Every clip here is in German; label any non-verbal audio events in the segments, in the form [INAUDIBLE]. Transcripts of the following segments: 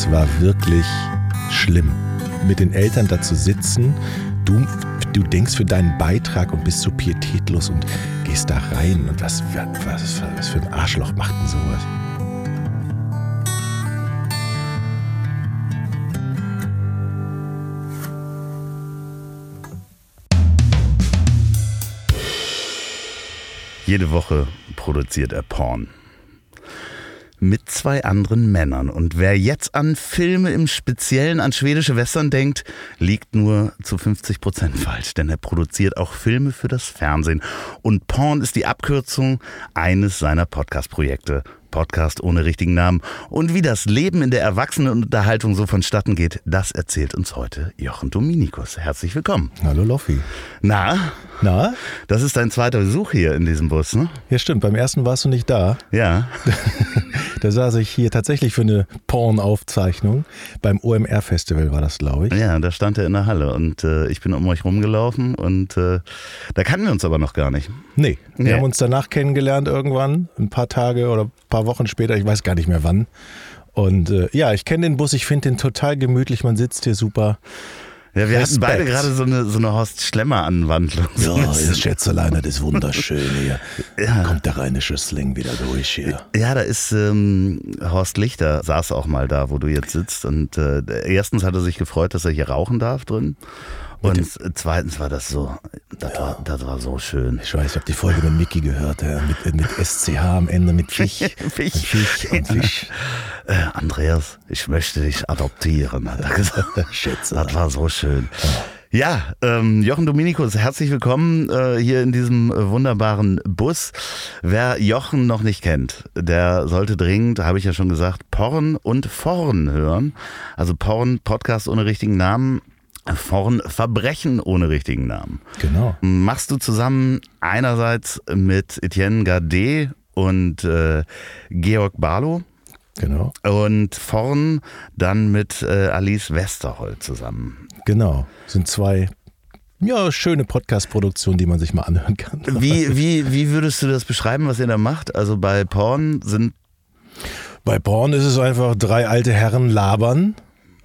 das war wirklich schlimm. Mit den Eltern da zu sitzen, du, du denkst für deinen Beitrag und bist so pietätlos und gehst da rein und was, was, was für ein Arschloch macht denn sowas? Jede Woche produziert er Porn. Mit zwei anderen Männern. Und wer jetzt an Filme im Speziellen, an schwedische Western denkt, liegt nur zu 50 Prozent falsch. Denn er produziert auch Filme für das Fernsehen. Und Porn ist die Abkürzung eines seiner Podcast-Projekte. Podcast ohne richtigen Namen. Und wie das Leben in der Erwachsenenunterhaltung so vonstatten geht, das erzählt uns heute Jochen Dominikus. Herzlich willkommen. Hallo Loffi. Na? Na? Das ist dein zweiter Besuch hier in diesem Bus, ne? Ja, stimmt. Beim ersten warst du nicht da. Ja. [LAUGHS] da saß ich hier tatsächlich für eine Porn-Aufzeichnung. Beim OMR-Festival war das, glaube ich. Ja, da stand er in der Halle und äh, ich bin um euch rumgelaufen und äh, da kannten wir uns aber noch gar nicht. Nee, wir Nee. haben uns danach kennengelernt irgendwann, ein paar Tage oder ein paar Wochen später, ich weiß gar nicht mehr wann. Und äh, ja, ich kenne den Bus, ich finde den total gemütlich, man sitzt hier super. Ja, wir hatten Respekt. beide gerade so eine, so eine Horst Schlemmer-Anwandlung. So ein bisschen. Schätzelein, das ist wunderschön hier. [LAUGHS] Ja. Kommt der rheinische Sling wieder durch hier. Ja, da ist ähm, Horst Lichter, saß auch mal da, wo du jetzt sitzt. Und äh, erstens hat er sich gefreut, dass er hier rauchen darf drin. Und zweitens war das so, das, war, das war so schön. Ich weiß, ich habe die Folge mit Mickey gehört, ja, mit, mit SCH am Ende, mit Fisch. [LAUGHS] Fisch. Und Fisch und Fisch. Äh, Andreas, ich möchte dich adoptieren, hat er gesagt. [LAUGHS] Schätze. Das war so schön. Ja, ähm, Jochen Dominikus, herzlich willkommen äh, hier in diesem äh, wunderbaren Bus. Wer Jochen noch nicht kennt, der sollte dringend, habe ich ja schon gesagt, Porn und Forn hören. Also Porn, Podcast ohne richtigen Namen. Forn, Verbrechen ohne richtigen Namen. Genau. Machst du zusammen einerseits mit Etienne Gardet und äh, Georg Barlow Genau. und vorn dann mit äh, Alice Westerholt zusammen. Genau. Sind zwei ja, schöne Podcast-Produktionen, die man sich mal anhören kann. Wie, wie, wie würdest du das beschreiben, was ihr da macht? Also bei Porn sind Bei Porn ist es einfach drei alte Herren labern.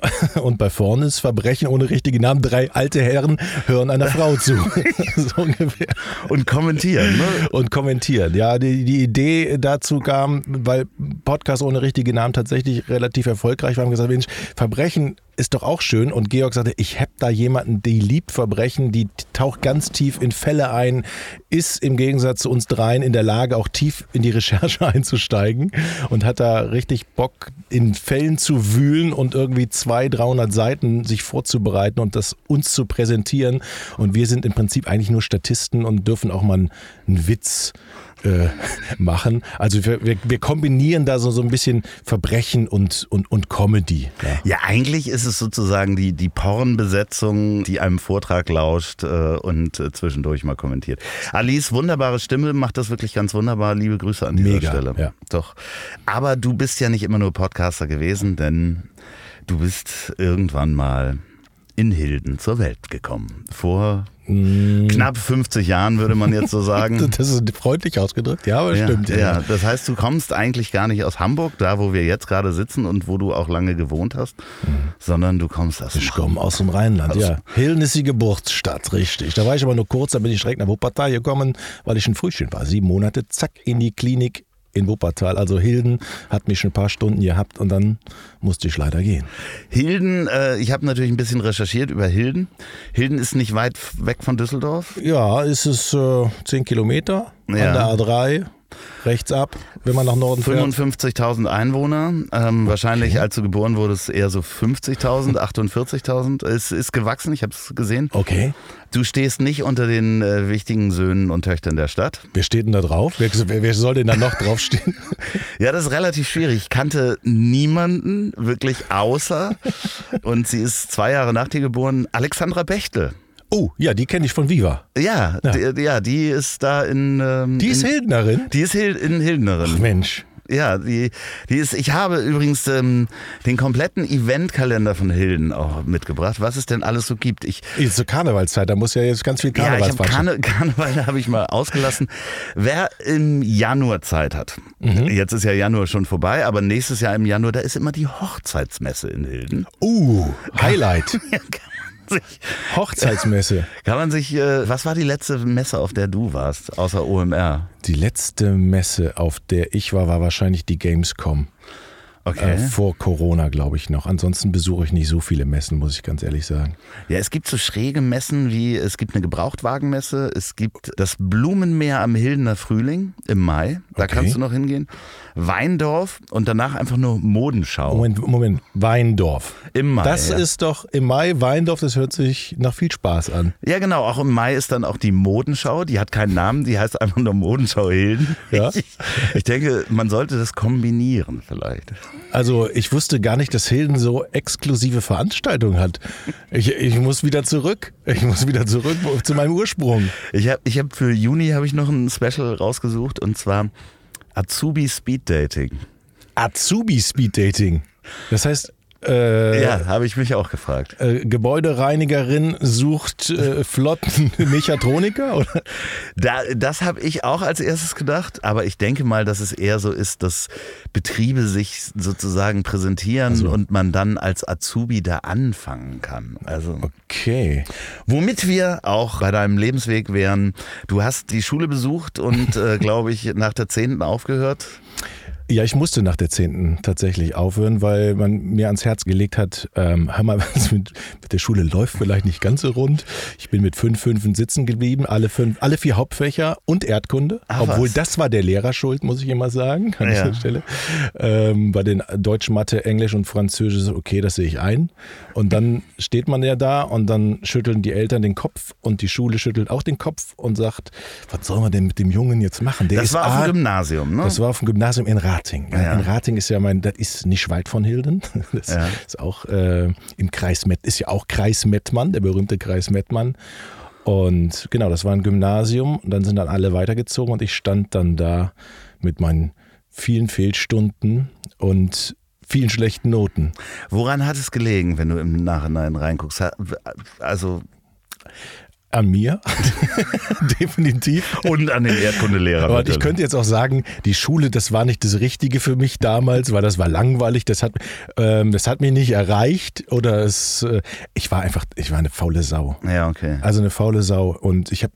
[LAUGHS] Und bei Porn ist Verbrechen ohne richtigen Namen. Drei alte Herren hören einer Frau zu. [LAUGHS] [LAUGHS] so ungefähr. und kommentieren. Ne? Und kommentieren. Ja, die, die Idee dazu kam, weil Podcast ohne richtige Namen tatsächlich relativ erfolgreich war. Wir haben gesagt, Mensch, Verbrechen ist doch auch schön. Und Georg sagte, ich habe da jemanden, die liebt Verbrechen, die taucht ganz tief in Fälle ein, ist im Gegensatz zu uns dreien in der Lage, auch tief in die Recherche [LAUGHS] einzusteigen und hat da richtig Bock, in Fällen zu wühlen und irgendwie 200, 300 Seiten sich vorzubereiten und das uns zu präsentieren. Und wir sind im Prinzip eigentlich nur Statisten und dürfen auch mal einen, einen Witz äh, machen. Also wir, wir, wir kombinieren da so, so ein bisschen Verbrechen und, und, und Comedy. Ja. Ja, eigentlich ist es sozusagen die, die Pornbesetzung, die einem Vortrag lauscht äh, und äh, zwischendurch mal kommentiert. Alice, wunderbare Stimme, macht das wirklich ganz wunderbar. Liebe Grüße an dieser Mega, Stelle. ja. Doch. Aber du bist ja nicht immer nur Podcaster gewesen, denn du bist irgendwann mal in Hilden zur Welt gekommen. Vor Mm. knapp 50 Jahren, würde man jetzt so sagen. [LAUGHS] Das ist freundlich ausgedrückt, ja, aber Ja, stimmt. ja, das heißt, du kommst eigentlich gar nicht aus Hamburg, da wo wir jetzt gerade sitzen und wo du auch lange gewohnt hast, sondern du kommst aus Ich komme aus dem Rheinland, ja. Hilden ist die Geburtsstadt, richtig. Da war ich aber nur kurz, dann bin ich direkt nach Wuppertal gekommen, weil ich ein Frühchen war. Sieben Monate, zack, in die Klinik in Wuppertal. Also Hilden hat mich schon ein paar Stunden gehabt und dann musste ich leider gehen. Hilden, äh, ich habe natürlich ein bisschen recherchiert über Hilden. Hilden ist nicht weit weg von Düsseldorf. Ja, ist es äh, zehn Kilometer Ja. an der A3, rechts ab, wenn man nach Norden fährt. 55.000 Einwohner. Ähm, Wahrscheinlich, als du geboren wurdest, eher so 50.000, 48.000. Es ist gewachsen, ich habe es gesehen. Okay. Du stehst nicht unter den äh, wichtigen Söhnen und Töchtern der Stadt. Wer steht denn da drauf? Wer, wer, wer soll denn da noch draufstehen? [LAUGHS] Ja, das ist relativ schwierig. Ich kannte niemanden wirklich außer, [LAUGHS] und sie ist zwei Jahre nach dir geboren, Alexandra Bechtel. Oh, ja, die kenne ich von Viva. Ja, Ja. Die, ja, die ist da in. Ähm, Die ist in, Hildnerin. Die ist Hil in Hildnerin. Ach Mensch. Ja, die, die ist, ich habe übrigens ähm, den kompletten Eventkalender von Hilden auch mitgebracht, was es denn alles so gibt. Ich, Jetzt zur Karnevalszeit, da muss ja jetzt ganz viel ja, ich Karneval Karne, Karneval habe ich mal ausgelassen. Wer im Januar Zeit hat, Mhm. jetzt ist ja Januar schon vorbei, aber nächstes Jahr im Januar, da ist immer die Hochzeitsmesse in Hilden. Uh, Highlight. [LAUGHS] Sich, Hochzeitsmesse. kann man sich äh, was war die letzte Messe, auf der du warst, außer OMR? Die letzte Messe, auf der ich war, war wahrscheinlich die Gamescom. Okay. Äh, vor Corona, glaube ich noch. Ansonsten besuche ich nicht so viele Messen, muss ich ganz ehrlich sagen. Ja, es gibt so schräge Messen wie, es gibt eine Gebrauchtwagenmesse, es gibt das Blumenmeer am Hildener Frühling im Mai, da Okay. kannst du noch hingehen. Weindorf und danach einfach nur Modenschau Moment, Moment. Weindorf. im Mai. Das ja. ist doch im Mai Weindorf, das hört sich nach viel Spaß an. Ja, genau. Auch im Mai ist dann auch die Modenschau. Die hat keinen Namen, die heißt einfach nur Modenschau Hilden. Ja. Ich, ich denke, man sollte das kombinieren vielleicht. Also ich wusste gar nicht, dass Hilden so exklusive Veranstaltungen hat. Ich, ich muss wieder zurück. Ich muss wieder zurück zu meinem Ursprung. Ich habe ich hab für Juni habe ich noch ein Special rausgesucht und zwar Azubi Speed Dating. Azubi Speed Dating. Das heißt, äh, Ja, habe ich mich auch gefragt. äh, Gebäudereinigerin sucht äh, flotten [LAUGHS] Mechatroniker? Oder? Da, das habe ich auch als erstes gedacht, aber ich denke mal, dass es eher so ist, dass Betriebe sich sozusagen präsentieren Also- und man dann als Azubi da anfangen kann. Also Okay. Womit wir auch bei deinem Lebensweg wären, du hast die Schule besucht und, äh, [LAUGHS] glaube ich, nach der 10. aufgehört. Ja, ich musste nach der 10. tatsächlich aufhören, weil man mir ans Herz gelegt hat, ähm, hör mal, [LAUGHS] mit, mit der Schule läuft vielleicht nicht ganz so rund. Ich bin mit fünf Fünfen sitzen geblieben, alle fünf, alle vier Hauptfächer und Erdkunde. Ach, obwohl was? das war der Lehrer schuld, muss ich immer sagen, an Ja. dieser Stelle. Ähm, bei den Deutsch, Mathe, Englisch und Französisch, okay, das sehe ich ein. Und dann steht man ja da und dann schütteln die Eltern den Kopf und die Schule schüttelt auch den Kopf und sagt, was soll man denn mit dem Jungen jetzt machen? Der Das war auf dem Gymnasium, ne? das war auf dem Gymnasium in Rating. Ja. In Rating ist ja mein, das ist nicht weit von Hilden. [LAUGHS] Das Ja. ist auch äh, im Kreis Met, ist ja auch Kreis Mettmann, der berühmte Kreis Mettmann. Und genau, das war ein Gymnasium und dann sind dann alle weitergezogen und ich stand dann da mit meinen vielen Fehlstunden und vielen schlechten Noten. Woran hat es gelegen, wenn du im Nachhinein reinguckst? Also An mir, [LAUGHS] definitiv. und an den Erdkundelehrer. Aber ich könnte jetzt auch sagen, die Schule, das war nicht das Richtige für mich damals, weil das war langweilig, das hat, ähm, das hat mich nicht erreicht oder es, äh, ich war einfach, ich war eine faule Sau. Ja, okay. Also eine faule Sau. Und ich habe,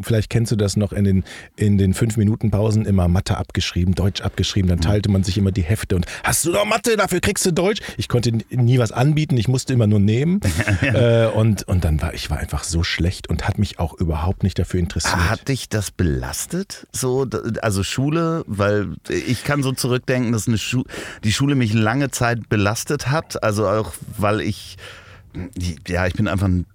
vielleicht kennst du das noch in den, in den fünf Minuten Pausen immer Mathe abgeschrieben, Deutsch abgeschrieben. Dann teilte man sich immer die Hefte und hast du noch Mathe, dafür kriegst du Deutsch. Ich konnte nie was anbieten, ich musste immer nur nehmen. [LAUGHS] äh, und, und dann war ich war einfach so schlecht und hat mich auch überhaupt nicht dafür interessiert. Hat dich das belastet? So, also Schule, weil ich kann so zurückdenken, dass eine Schu die Schule mich lange Zeit belastet hat. Also auch, weil ich ja, ich bin einfach ein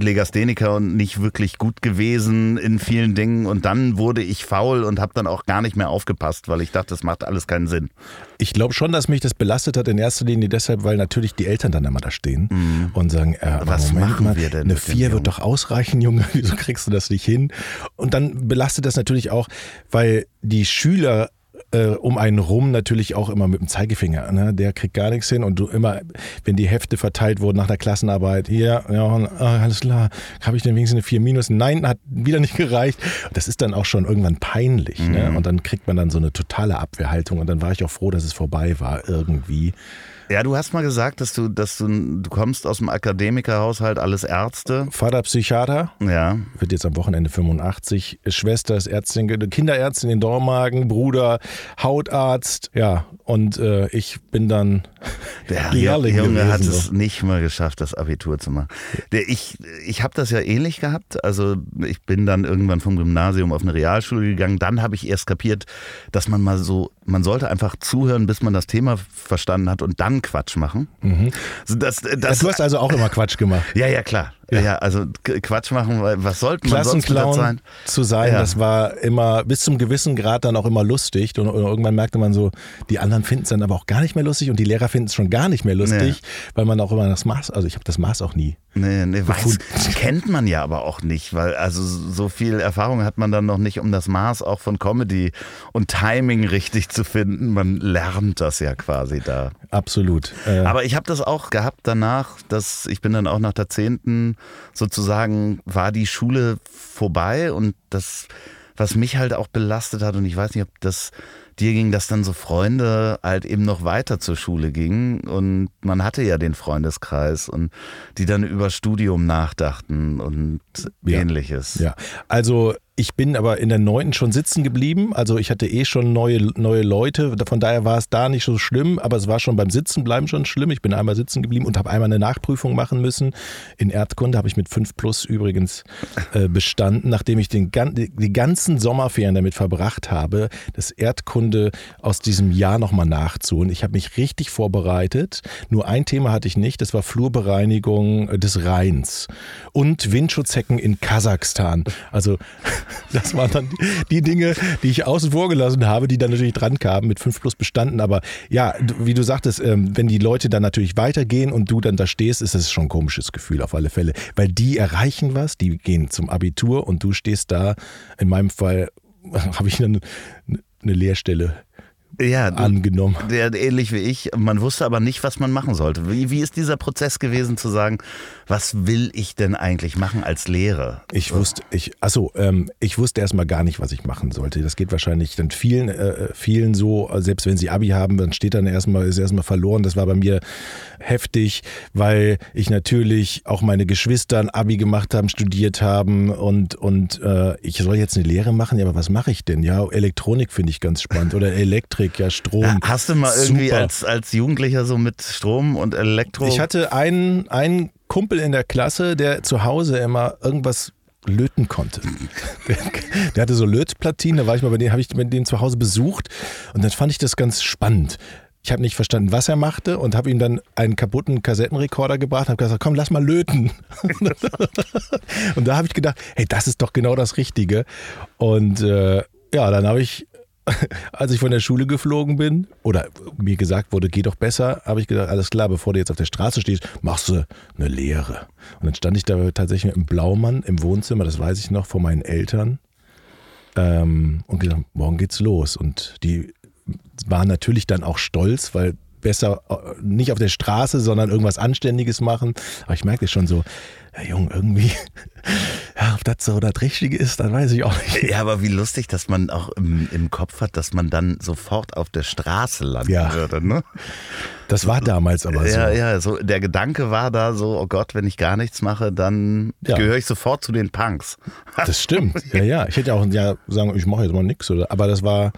Legastheniker und nicht wirklich gut gewesen in vielen Dingen. Und dann wurde ich faul und habe dann auch gar nicht mehr aufgepasst, weil ich dachte, das macht alles keinen Sinn. Ich glaube schon, dass mich das belastet hat in erster Linie deshalb, weil natürlich die Eltern dann immer da stehen und sagen, äh, Mhm. Was Moment machen mal, wir denn eine mit dem vier Jungen? wird doch ausreichen, [LAUGHS] Junge, wieso kriegst du das nicht hin? Und dann belastet das natürlich auch, weil die Schüler äh, um einen rum natürlich auch immer mit dem Zeigefinger. Ne? Der kriegt gar nichts hin und du immer, wenn die Hefte verteilt wurden nach der Klassenarbeit, hier, ja, ah, alles klar, habe ich denn wenigstens eine 4 minus? Nein, hat wieder nicht gereicht. Das ist dann auch schon irgendwann peinlich. Ne? Mhm. Und dann kriegt man dann so eine totale Abwehrhaltung und dann war ich auch froh, dass es vorbei war irgendwie. Ja, du hast mal gesagt, dass du, dass du, du kommst aus dem Akademikerhaushalt, alles Ärzte. Vater Psychiater, Ja. wird jetzt am Wochenende 85. Schwester ist Ärztin, Kinderärztin in Dormagen, Bruder Hautarzt. Ja, und äh, ich bin dann [LAUGHS] Der Lehrling Junge hat gewesen, es so. nicht mal geschafft, das Abitur zu machen. Der, ich ich habe das ja ähnlich gehabt. Also ich bin dann irgendwann vom Gymnasium auf eine Realschule gegangen. Dann habe ich erst kapiert, dass man mal so, man sollte einfach zuhören, bis man das Thema verstanden hat und dann Quatsch machen. Mhm. Das, Ja, das, du hast also auch immer Quatsch gemacht. ja, ja, klar. Ja, also K- Quatsch machen, weil was sollte man sonst sein? zu sein, Ja. das war immer bis zum gewissen Grad dann auch immer lustig. Und, und irgendwann merkte man so, die anderen finden es dann aber auch gar nicht mehr lustig und die Lehrer finden es schon gar nicht mehr lustig, weil man auch immer das Maß, also ich habe das Maß auch nie. Nee, nee, weiß, Gefunden. kennt man ja aber auch nicht, weil also so viel Erfahrung hat man dann noch nicht, um das Maß auch von Comedy und Timing richtig zu finden. Man lernt das ja quasi da. Absolut. Äh, Aber ich habe das auch gehabt danach, dass ich bin dann auch nach der zehnten sozusagen war die Schule vorbei und das, was mich halt auch belastet hat und ich weiß nicht, ob das dir ging, dass dann so Freunde halt eben noch weiter zur Schule gingen und man hatte ja den Freundeskreis und die dann über Studium nachdachten und Ja. ähnliches. Ja, also ich bin aber in der neunten schon sitzen geblieben. Also ich hatte eh schon neue, neue Leute. Von daher war es da nicht so schlimm, aber es war schon beim Sitzenbleiben schon schlimm. Ich bin einmal sitzen geblieben und habe einmal eine Nachprüfung machen müssen. In Erdkunde habe ich mit 5 plus übrigens äh, bestanden, nachdem ich den, die ganzen Sommerferien damit verbracht habe, das Erdkunde aus diesem Jahr nochmal nachzuholen. Ich habe mich richtig vorbereitet. Nur ein Thema hatte ich nicht, das war Flurbereinigung äh, des Rheins und Windschutzhecken in Kasachstan. Also das waren dann die Dinge, die ich außen vor gelassen habe, die dann natürlich dran kamen, mit 5 plus bestanden. Aber ja, wie du sagtest, ähm, wenn die Leute dann natürlich weitergehen und du dann da stehst, ist es schon ein komisches Gefühl auf alle Fälle. Weil die erreichen was, die gehen zum Abitur und du stehst da, in meinem Fall [LAUGHS] habe ich eine, eine Lehrstelle Ja, angenommen. der, ähnlich wie ich. Man wusste aber nicht, was man machen sollte. Wie, wie ist dieser Prozess gewesen zu sagen, was will ich denn eigentlich machen als Lehrer? Ich wusste, ich, achso, ähm, ich wusste erstmal gar nicht, was ich machen sollte. Das geht wahrscheinlich dann vielen, äh, vielen so, selbst wenn sie Abi haben, dann steht dann erstmal, ist erstmal verloren. Das war bei mir heftig, weil ich natürlich auch meine Geschwister ein Abi gemacht haben, studiert haben und, und äh, ich soll jetzt eine Lehre machen, ja, aber was mache ich denn? Ja, Elektronik finde ich ganz spannend oder Elektrik, ja, Strom. Hast du mal irgendwie Super. als, als Jugendlicher so mit Strom und Elektro? Ich hatte einen, einen Kumpel in der Klasse, der zu Hause immer irgendwas löten konnte. [LAUGHS] Der, der hatte so Lötplatinen, da war ich mal bei dem, habe ich mit dem zu Hause besucht und dann fand ich das ganz spannend. Ich habe nicht verstanden, was er machte und habe ihm dann einen kaputten Kassettenrekorder gebracht und habe gesagt, komm, lass mal löten. [LAUGHS] und da habe ich gedacht, hey, das ist doch genau das Richtige. Und äh, ja, dann habe ich [LAUGHS] als ich von der Schule geflogen bin oder mir gesagt wurde, geh doch besser, habe ich gedacht, alles klar, bevor du jetzt auf der Straße stehst, machst du eine Lehre. Und dann stand ich da tatsächlich mit einem Blaumann im Wohnzimmer, das weiß ich noch, vor meinen Eltern ähm, und gesagt, morgen geht's los. Und die waren natürlich dann auch stolz, weil besser äh, nicht auf der Straße, sondern irgendwas Anständiges machen. Aber ich merkte schon so, ja, Junge, irgendwie, [LAUGHS] ja, ob das so das Richtige ist, dann weiß ich auch nicht. ja, aber wie lustig, dass man auch im, im Kopf hat, dass man dann sofort auf der Straße landen Ja. würde. Ne? Das war damals aber so. Ja, ja, so der Gedanke war da so, oh Gott, wenn ich gar nichts mache, dann Ja. gehöre ich sofort zu den Punks. Das stimmt. Ja, ja. Ich hätte auch ja sagen, ich mache jetzt mal nichts. Aber das war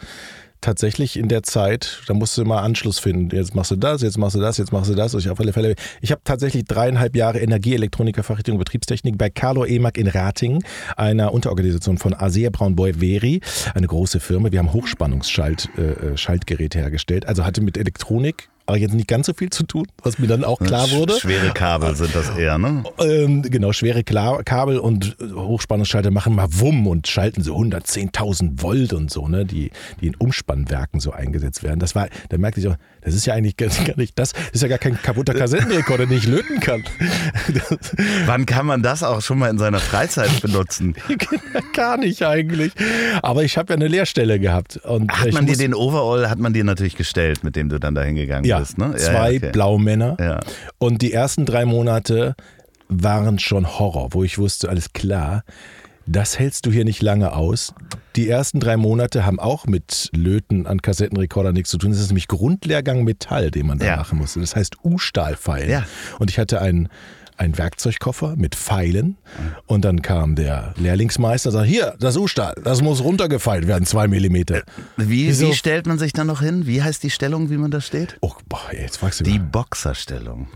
tatsächlich in der Zeit, da musst du mal Anschluss finden. Jetzt machst du das, jetzt machst du das, jetzt machst du das. Und ich auf alle Fälle. Ich habe tatsächlich dreieinhalb Jahre Energieelektroniker Fachrichtung Betriebstechnik bei Carlo EMAG in Ratingen, einer Unterorganisation von Asea Braunboy Veri, eine große Firma. Wir haben Hochspannungsschaltgeräte äh, Schaltgeräte hergestellt. Also hatte mit Elektronik aber jetzt nicht ganz so viel zu tun, was mir dann auch klar wurde. Sch- Schwere Kabel sind das eher, ne? Ähm, genau, schwere Kla Kabel und äh, Hochspannungsschalter machen mal Wumm und schalten so 110.000 Volt und so, ne, die, die in Umspannwerken so eingesetzt werden. Das war, da merkte ich auch, das ist ja eigentlich gar nicht, das ist ja gar kein kaputter Kassettenrekorder, den ich löten kann. Wann kann man das auch schon mal in seiner Freizeit benutzen? [LAUGHS] gar nicht eigentlich. Aber ich habe ja eine Lehrstelle gehabt. Und Hat man dir den Overall, hat man dir natürlich gestellt, mit dem du dann dahin gegangen ja, bist, ne? Ja, zwei ja, okay. Blaumänner. Ja. Und die ersten drei Monate waren schon Horror, wo ich wusste, alles klar, das hältst du hier nicht lange aus. Die ersten drei Monate haben auch mit Löten an Kassettenrekorder nichts zu tun. Das ist nämlich Grundlehrgang Metall, den man da Ja. machen musste. Das heißt U-Stahlfeilen. Ja. Und ich hatte einen, einen Werkzeugkoffer mit Pfeilen. Und dann kam der Lehrlingsmeister und sagte, hier, das U-Stahl, das muss runtergefeilt werden, zwei Millimeter. Wie, Wieso? wie stellt man sich da noch hin? Wie heißt die Stellung, wie man da steht? Oh, boah, jetzt fragst du Die mich. Boxerstellung.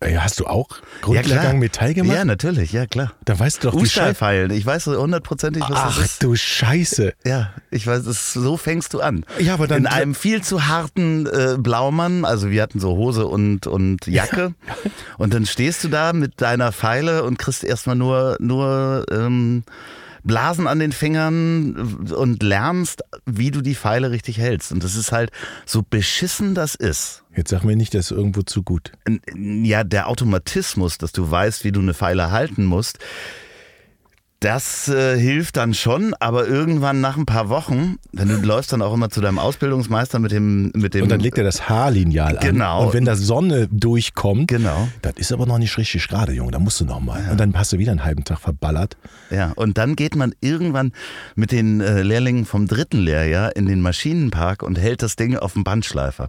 Ey, hast du auch Ja, Grundlehrgang klar. Metall gemacht? Ja, natürlich, ja klar. Da weißt du doch, wie. Ustahlfeilen, ich weiß so hundertprozentig, was Ach das ist. du Scheiße. Ja, ich weiß, es, so fängst du an. Ja, aber dann- In einem viel zu harten äh, Blaumann, also wir hatten so Hose und, und Jacke. Und dann stehst du da mit deiner Pfeile und kriegst erstmal nur, nur ähm, Blasen an den Fingern und lernst, wie du die Pfeile richtig hältst. Und das ist halt so beschissen das ist. Jetzt sag mir nicht, das ist irgendwo zu gut. Ja, der Automatismus, dass du weißt, wie du eine Pfeile halten musst, das äh, hilft dann schon, aber irgendwann nach ein paar Wochen, denn du läufst dann auch immer zu deinem Ausbildungsmeister mit dem, mit dem Und dann legt er das Haarlineal an. Genau. Und wenn da Sonne durchkommt, Genau. das ist aber noch nicht richtig gerade, Junge. Da musst du noch mal. Und dann hast du wieder einen halben Tag verballert. Ja, und dann geht man irgendwann mit den äh, Lehrlingen vom dritten Lehrjahr in den Maschinenpark und hält das Ding auf dem Bandschleifer.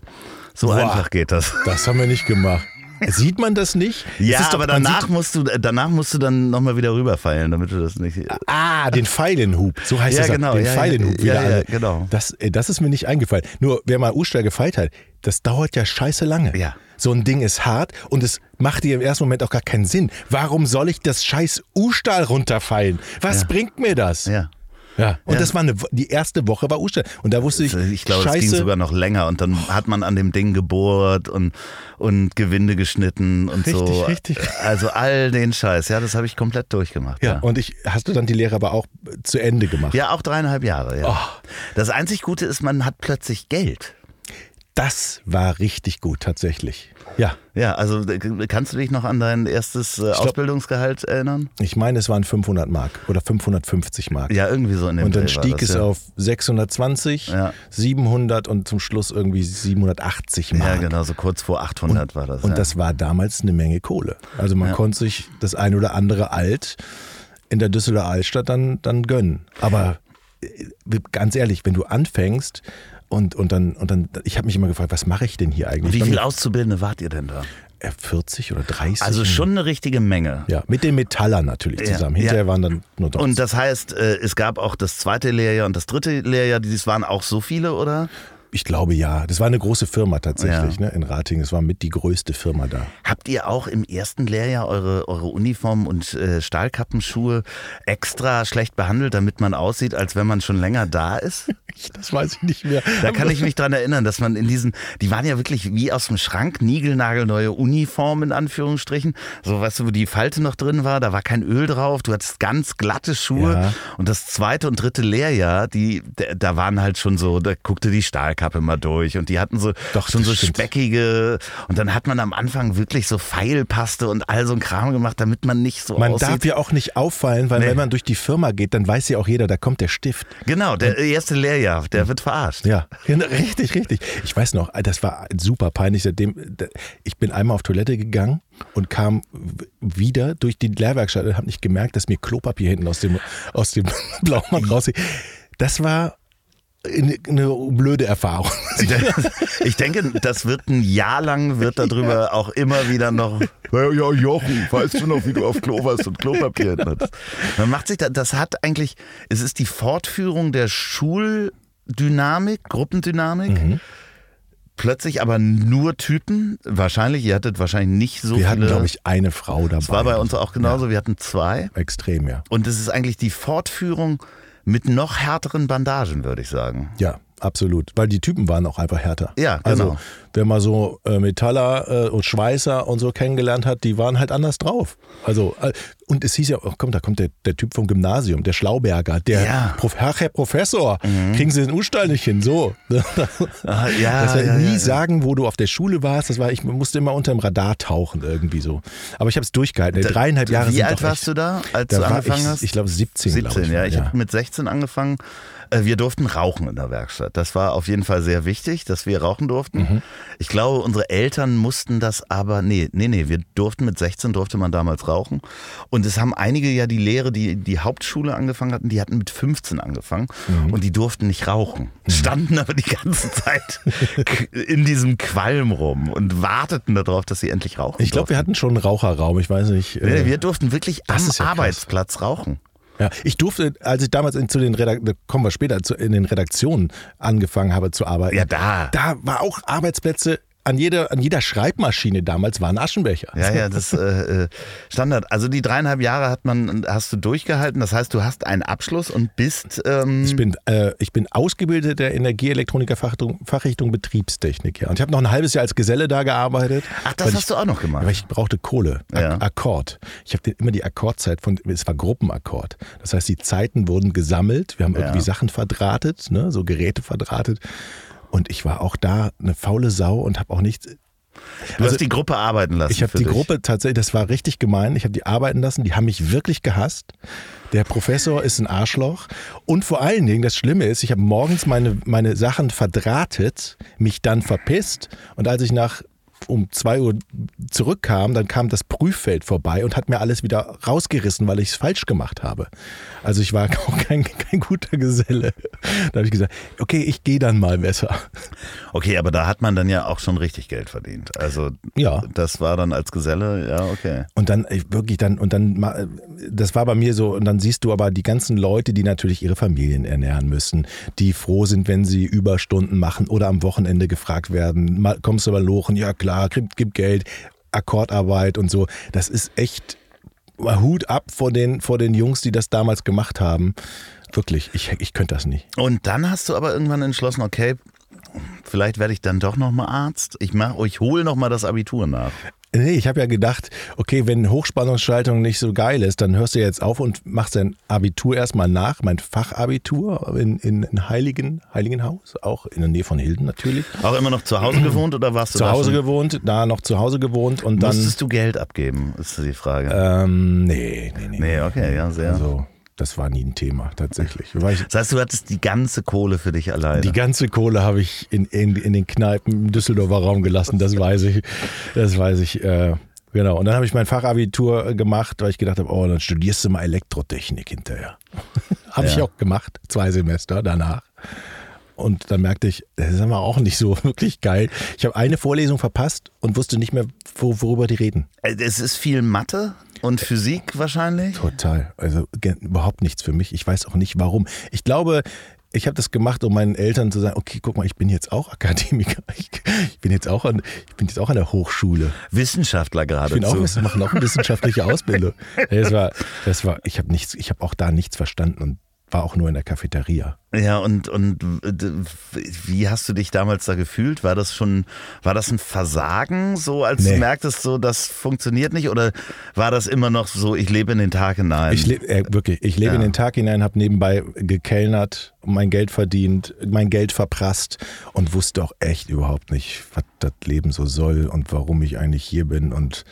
So Boah. einfach geht das. Das haben wir nicht gemacht. Sieht man das nicht? Ja, doch- aber danach musst du, danach musst du dann nochmal wieder rüberfeilen, damit du das nicht. Ah, den [LAUGHS] Pfeilenhub. So heißt Ja, das. genau, Den ja, Pfeilenhub ja, wieder. ja, alle. genau. Das, äh, das ist mir nicht eingefallen. Nur, wer mal U-Stahl gefeilt hat, das dauert ja scheiße lange. Ja. So ein Ding ist hart und es macht dir im ersten Moment auch gar keinen Sinn. Warum soll ich das scheiß U-Stahl runterfeilen? Was bringt mir das? Ja. Ja. Und Ja. das war eine, die erste Woche war U-Stahl. Und da wusste ich, Ich glaube, es ging sogar noch länger und dann hat man an dem Ding gebohrt und, und Gewinde geschnitten und so. Richtig, richtig. Also all den Scheiß, ja, das habe ich komplett durchgemacht. ja. Ja. Und ich, hast du dann die Lehre aber auch zu Ende gemacht? Ja, auch dreieinhalb Jahre, ja. Oh. Das einzig Gute ist, man hat plötzlich Geld. Das war richtig gut, tatsächlich. Ja. Ja, also äh, kannst du dich noch an dein erstes äh, Ausbildungsgehalt erinnern? Ich meine, es waren 500 Mark oder 550 Mark. Ja, irgendwie so in dem Und dann Dreh stieg das, es ja. auf 620, Ja. 700 und zum Schluss irgendwie 780 Mark. Ja, genau, so kurz vor 800 war das. Und ja. das war damals eine Menge Kohle. Also man konnte sich das ein oder andere Alt in der Düsseldorfer Altstadt dann, dann gönnen. Aber äh, ganz ehrlich, wenn du anfängst und, und dann, und dann, ich habe mich immer gefragt, was mache ich denn hier eigentlich? Wie viele Auszubildende wart ihr denn da? äh, 40 oder 30? Also schon eine richtige Menge. Ja, mit den Metallern natürlich Ja, zusammen. ja. Hinterher waren dann nur doch. Und das heißt, äh, es gab auch das zweite Lehrjahr und das dritte Lehrjahr, das waren auch so viele, oder? Ich glaube ja. Das war eine große Firma tatsächlich Ja. ne, in Ratingen. Es war mit die größte Firma da. Habt ihr auch im ersten Lehrjahr eure, eure Uniform und äh, Stahlkappenschuhe extra schlecht behandelt, damit man aussieht, als wenn man schon länger da ist? [LAUGHS] Das weiß ich nicht mehr. Da kann ich mich dran erinnern, dass man in diesen, die waren ja wirklich wie aus dem Schrank, niegelnagelneue Uniform in Anführungsstrichen. So, weißt du, wo die Falte noch drin war, da war kein Öl drauf, du hattest ganz glatte Schuhe. Ja. Und das zweite und dritte Lehrjahr, die, da- waren halt schon so, da guckte die Stahlkappe mal durch und die hatten so Doch, schon so stimmt. speckige und dann hat man am Anfang wirklich so Pfeilpaste und all so ein Kram gemacht, damit man nicht so Man aussieht. darf ja auch nicht auffallen, weil Nee. wenn man durch die Firma geht, dann weiß ja auch jeder, da kommt der Stift. Genau, der erste Lehrjahr, der wird verarscht. Ja, genau, richtig, richtig. Ich weiß noch, das war super peinlich. Seitdem, ich bin einmal auf Toilette gegangen und kam wieder durch die Lehrwerkstatt und habe nicht gemerkt, dass mir Klopapier hinten aus dem, aus dem [LAUGHS] Blaumann raus. Das war eine, blöde Erfahrung. Ich denke, das wird ein Jahr lang, wird darüber auch immer wieder noch. Ja, ja, Jochen, weißt du noch, wie du auf Klo warst und Klopapier hattest? Man macht sich da, das hat eigentlich, es ist die Fortführung der Schuldynamik, Gruppendynamik. Mhm. Plötzlich aber nur Typen. Wahrscheinlich, ihr hattet wahrscheinlich nicht so Wir viele. hatten, glaube ich, eine Frau dabei. das war bei uns auch genauso. Wir hatten zwei. Extrem, ja. Und es ist eigentlich die Fortführung mit noch härteren Bandagen, würde ich sagen. Ja, absolut. Weil die Typen waren auch einfach härter. Ja, Also, genau. wenn man so äh, Metaller äh, und Schweißer und so kennengelernt hat, die waren halt anders drauf. Also, äh, und es hieß ja, oh, komm, da kommt der, der Typ vom Gymnasium, der Schlauberger, der Ja. Mhm. Prof, Herr, Professor, kriegen Sie den U-Stall nicht hin, so. Ah, ja, [LAUGHS] das war ja, nie ja, ja. sagen, wo du auf der Schule warst. Das war, ich musste immer unter dem Radar tauchen irgendwie so. Aber ich habe es durchgehalten. Dreieinhalb Jahre Wie alt warst echt, du da, als Da du angefangen ich, hast? ich glaube 17. 17, glaub ich, ja. Ich ja. habe mit 16 angefangen. Äh, Wir durften rauchen in der Werkstatt. Das war auf jeden Fall sehr wichtig, dass wir rauchen durften. Mhm. Ich glaube, unsere Eltern mussten das aber, nee, nee, nee, wir durften mit 16 durfte man damals rauchen. Und es haben einige ja die Lehre, die die Hauptschule angefangen hatten, die hatten mit 15 angefangen Mhm. und die durften nicht rauchen. Standen aber die ganze Zeit [LAUGHS] in diesem Qualm rum und warteten darauf, dass sie endlich rauchen. Ich glaube, wir hatten schon einen Raucherraum. Ich weiß nicht. Nee, äh, wir durften wirklich am ja. Arbeitsplatz rauchen. Ja, ich durfte, als ich damals in, zu den Redak da kommen wir später, zu, in den Redaktionen angefangen habe zu arbeiten. Ja, da. Da war auch Arbeitsplätze an jeder, an jeder Schreibmaschine damals war ein Aschenbecher. Ja, ja, das äh, äh, Standard. Also die dreieinhalb Jahre hat man, hast du durchgehalten. Das heißt, du hast einen Abschluss und bist. Ähm Ich bin, äh, ich bin ausgebildeter Energieelektroniker Fachrichtung, Fachrichtung Betriebstechnik. Ja. Und ich habe noch ein halbes Jahr als Geselle da gearbeitet. Ach, das hast ich, du auch noch gemacht. Weil ich brauchte Kohle. Ak Ja. Akkord. Ich habe immer die Akkordzeit von, es war Gruppenakkord. Das heißt, die Zeiten wurden gesammelt. Wir haben Ja. irgendwie Sachen verdrahtet, ne, so Geräte verdrahtet. Und ich war auch da eine faule Sau und habe auch nichts. Du hast die Gruppe arbeiten lassen. Also Ich habe die dich. Gruppe tatsächlich, das war richtig gemein. Ich habe die arbeiten lassen, die haben mich wirklich gehasst. Der Professor ist ein Arschloch. Und vor allen Dingen, das Schlimme ist, ich habe morgens meine, meine Sachen verdrahtet, mich dann verpisst. Und als ich nach um zwei Uhr zurückkam, dann kam das Prüffeld vorbei und hat mir alles wieder rausgerissen, weil ich es falsch gemacht habe. Also ich war [LAUGHS] auch kein, kein guter Geselle. Da habe ich gesagt, okay, ich gehe dann mal besser. Okay, aber da hat man dann ja auch schon richtig Geld verdient. Also Ja. das war dann als Geselle, ja, okay. Und dann wirklich dann, und dann, das war bei mir so, und dann siehst du aber die ganzen Leute, die natürlich ihre Familien ernähren müssen, die froh sind, wenn sie Überstunden machen oder am Wochenende gefragt werden, kommst du mal lochen? Ja klar, gib, gib Geld, Akkordarbeit und so. Das ist echt Hut ab vor den, vor den Jungs, die das damals gemacht haben. Wirklich, ich, ich könnte das nicht. Und dann hast du aber irgendwann entschlossen, okay, vielleicht werde ich dann doch nochmal Arzt. Ich ich hole nochmal das Abitur nach. Nee, ich habe ja gedacht, okay, wenn Hochspannungsschaltung nicht so geil ist, dann hörst du jetzt auf und machst dein Abitur erstmal nach, mein Fachabitur in, in, in Heiligen, Heiligenhaus, auch in der Nähe von Hilden natürlich. Auch immer noch zu Hause gewohnt oder warst du Zu Hause schon? gewohnt, da noch zu Hause gewohnt und dann. Musstest du Geld abgeben, ist die Frage. Ähm, nee, nee, nee. nee, okay, ja, sehr. Also, das war nie ein Thema, tatsächlich. Ich, das heißt, du hattest die ganze Kohle für dich alleine. Die ganze Kohle habe ich in, in, in den Kneipen im Düsseldorfer Raum gelassen, das weiß ich. Das weiß ich. Äh, genau. Und dann habe ich mein Fachabitur gemacht, weil ich gedacht habe, oh, dann studierst du mal Elektrotechnik hinterher. [LAUGHS] habe ich Ja. auch gemacht, zwei Semester danach. Und dann merkte ich, das ist aber auch nicht so [LAUGHS] wirklich geil. Ich habe eine Vorlesung verpasst und wusste nicht mehr, wo, worüber die reden. Äh, Es ist viel Mathe und Physik wahrscheinlich. Total. Also überhaupt nichts für mich. Ich weiß auch nicht warum. Ich glaube, ich habe das gemacht, um meinen Eltern zu sagen, okay, guck mal, ich bin jetzt auch Akademiker. [LAUGHS] Ich, ich bin jetzt auch an, ich bin jetzt auch an der Hochschule. Wissenschaftler Ich bin auch, machen auch eine wissenschaftliche Ausbildung. [LAUGHS] Das war, das war, ich habe nichts, ich habe auch da nichts verstanden und war auch nur in der Cafeteria. Ja, und, und wie hast du dich damals da gefühlt? War das schon, war das ein Versagen, so als du Nee. merktest, so das funktioniert nicht? Oder war das immer noch so, ich lebe in den Tag hinein? Ich lebe äh, wirklich, ich lebe Ja. in den Tag hinein, habe nebenbei gekellnert, mein Geld verdient, mein Geld verprasst und wusste auch echt überhaupt nicht, was das Leben so soll und warum ich eigentlich hier bin und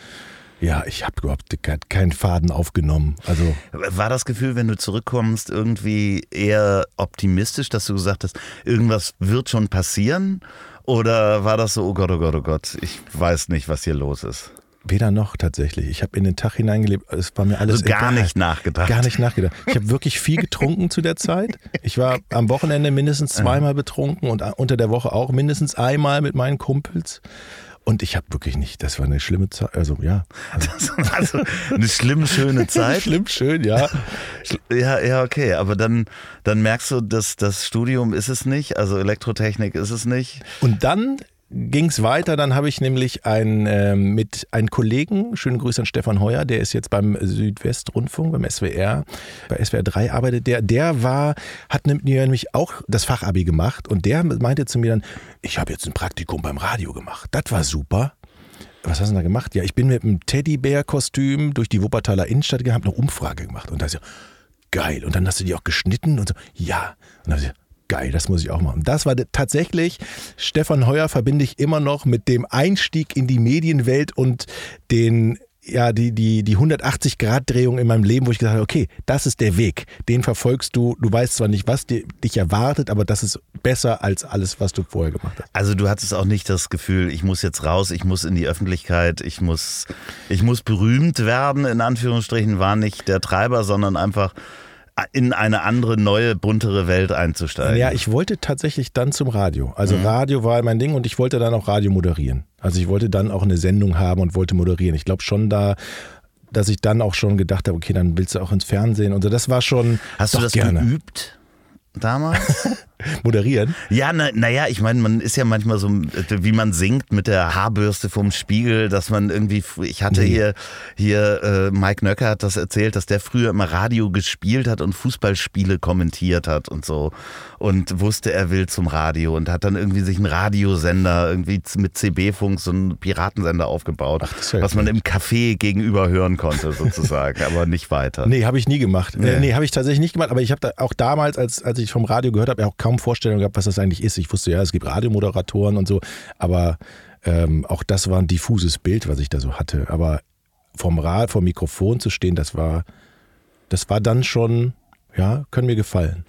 ja, ich habe überhaupt ke- keinen Faden aufgenommen. Also War das Gefühl, wenn du zurückkommst, irgendwie eher optimistisch, dass du gesagt hast, irgendwas wird schon passieren? Oder war das so, oh Gott, oh Gott, oh Gott, ich weiß nicht, was hier los ist? weder noch tatsächlich. Ich habe in den Tag hineingelebt, es war mir alles Also gar egal. nicht nachgedacht. Gar nicht nachgedacht. Ich habe wirklich viel getrunken zu der Zeit. Ich war am Wochenende mindestens zweimal betrunken und unter der Woche auch mindestens einmal mit meinen Kumpels. Und ich habe wirklich nicht, das war eine schlimme Zeit. Also ja, Das war also [LAUGHS] eine schlimm schöne Zeit. schlimm schön, ja. Ja, ja, okay. Aber dann, dann merkst du, dass das Studium ist es nicht, also Elektrotechnik ist es nicht. Und dann ging es weiter. Dann habe ich nämlich ein, ähm, mit einem Kollegen, schönen Grüße an Stefan Heuer, der ist jetzt beim Südwestrundfunk, beim SWR, bei SWR 3 arbeitet der. Der war, hat nämlich auch das Fachabi gemacht und der meinte zu mir dann, ich habe jetzt ein Praktikum beim Radio gemacht. Das war super. Was hast du denn da gemacht? Ja, ich bin mit einem Teddybär-Kostüm durch die Wuppertaler Innenstadt gegangen, habe eine Umfrage gemacht. Und da ist ja, geil. Und dann hast du die auch geschnitten und so, ja. Und dann hab ich gesagt, geil, das muss ich auch machen. Das war tatsächlich, Stefan Heuer verbinde ich immer noch mit dem Einstieg in die Medienwelt und den ja, die, die, die 180-Grad-Drehung in meinem Leben, wo ich gesagt habe, okay, das ist der Weg. Den verfolgst du. Du weißt zwar nicht, was dir, dich erwartet, aber das ist besser als alles, was du vorher gemacht hast. Also du hattest auch nicht das Gefühl, ich muss jetzt raus, ich muss in die Öffentlichkeit, ich muss, ich muss berühmt werden, in Anführungsstrichen, war nicht der Treiber, sondern einfach in eine andere, neue, buntere Welt einzusteigen. Ja, ich wollte tatsächlich dann zum Radio. Also Radio war mein Ding und ich wollte dann auch Radio moderieren. Also ich wollte dann auch eine Sendung haben und wollte moderieren. Ich glaube schon da, dass ich dann auch schon gedacht habe, okay, dann willst du auch ins Fernsehen und so. Das war schon Hast du das gerne. geübt damals? [LAUGHS] Moderieren? Ja, naja, na ich meine, man ist ja manchmal so, wie man singt mit der Haarbürste vom Spiegel, dass man irgendwie, ich hatte nee. hier, hier äh, Mike Nöcker hat das erzählt, dass der früher immer Radio gespielt hat und Fußballspiele kommentiert hat und so und wusste, er will zum Radio und hat dann irgendwie sich einen Radiosender irgendwie mit CB-Funk so einen Piratensender aufgebaut, Ach, was man im Café gegenüber hören konnte sozusagen, [LAUGHS] aber nicht weiter. Nee, habe ich nie gemacht. Nee, nee habe ich tatsächlich nicht gemacht, aber ich habe da auch damals, als, als ich vom Radio gehört habe, auch kaum Vorstellung gehabt, was das eigentlich ist. Ich wusste ja, es gibt Radiomoderatoren und so, aber ähm, auch das war ein diffuses Bild, was ich da so hatte. Aber vom Rad, vom Mikrofon zu stehen, das war, das war dann schon ja, können mir gefallen.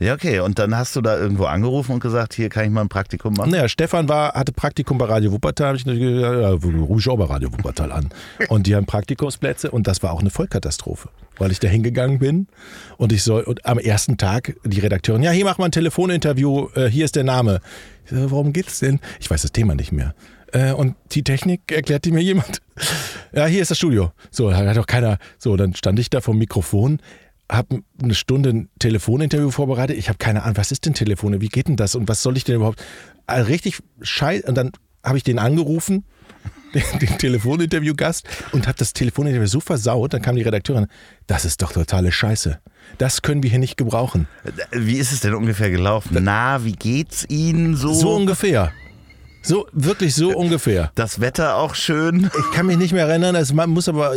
Ja, okay. Und dann hast du da irgendwo angerufen und gesagt, hier kann ich mal ein Praktikum machen? Naja, Stefan war, hatte Praktikum bei Radio Wuppertal. habe ich gesagt, ja, rufe ich auch bei Radio Wuppertal an. Und die haben Praktikumsplätze und das war auch eine Vollkatastrophe, weil ich da hingegangen bin und ich soll, und am ersten Tag die Redakteurin, ja, hier mach mal ein Telefoninterview, äh, hier ist der Name. So, warum geht's denn? Ich weiß das Thema nicht mehr. Äh, und die Technik erklärt die mir jemand. [LAUGHS] Ja, hier ist das Studio. So, da hat doch keiner. So, dann stand ich da vom Mikrofon habe eine Stunde ein Telefoninterview vorbereitet. Ich habe keine Ahnung, was ist denn Telefone? Wie geht denn das? Und was soll ich denn überhaupt? Also richtig scheiße. Und dann habe ich den angerufen, [LAUGHS] den, den Telefoninterview-Gast, und habe das Telefoninterview so versaut. Dann kam die Redakteurin. Das ist doch totale Scheiße. Das können wir hier nicht gebrauchen. Wie ist es denn ungefähr gelaufen? Na, wie geht's Ihnen so? So ungefähr. So, wirklich so ungefähr. Das Wetter auch schön. Ich kann mich nicht mehr erinnern, es muss aber,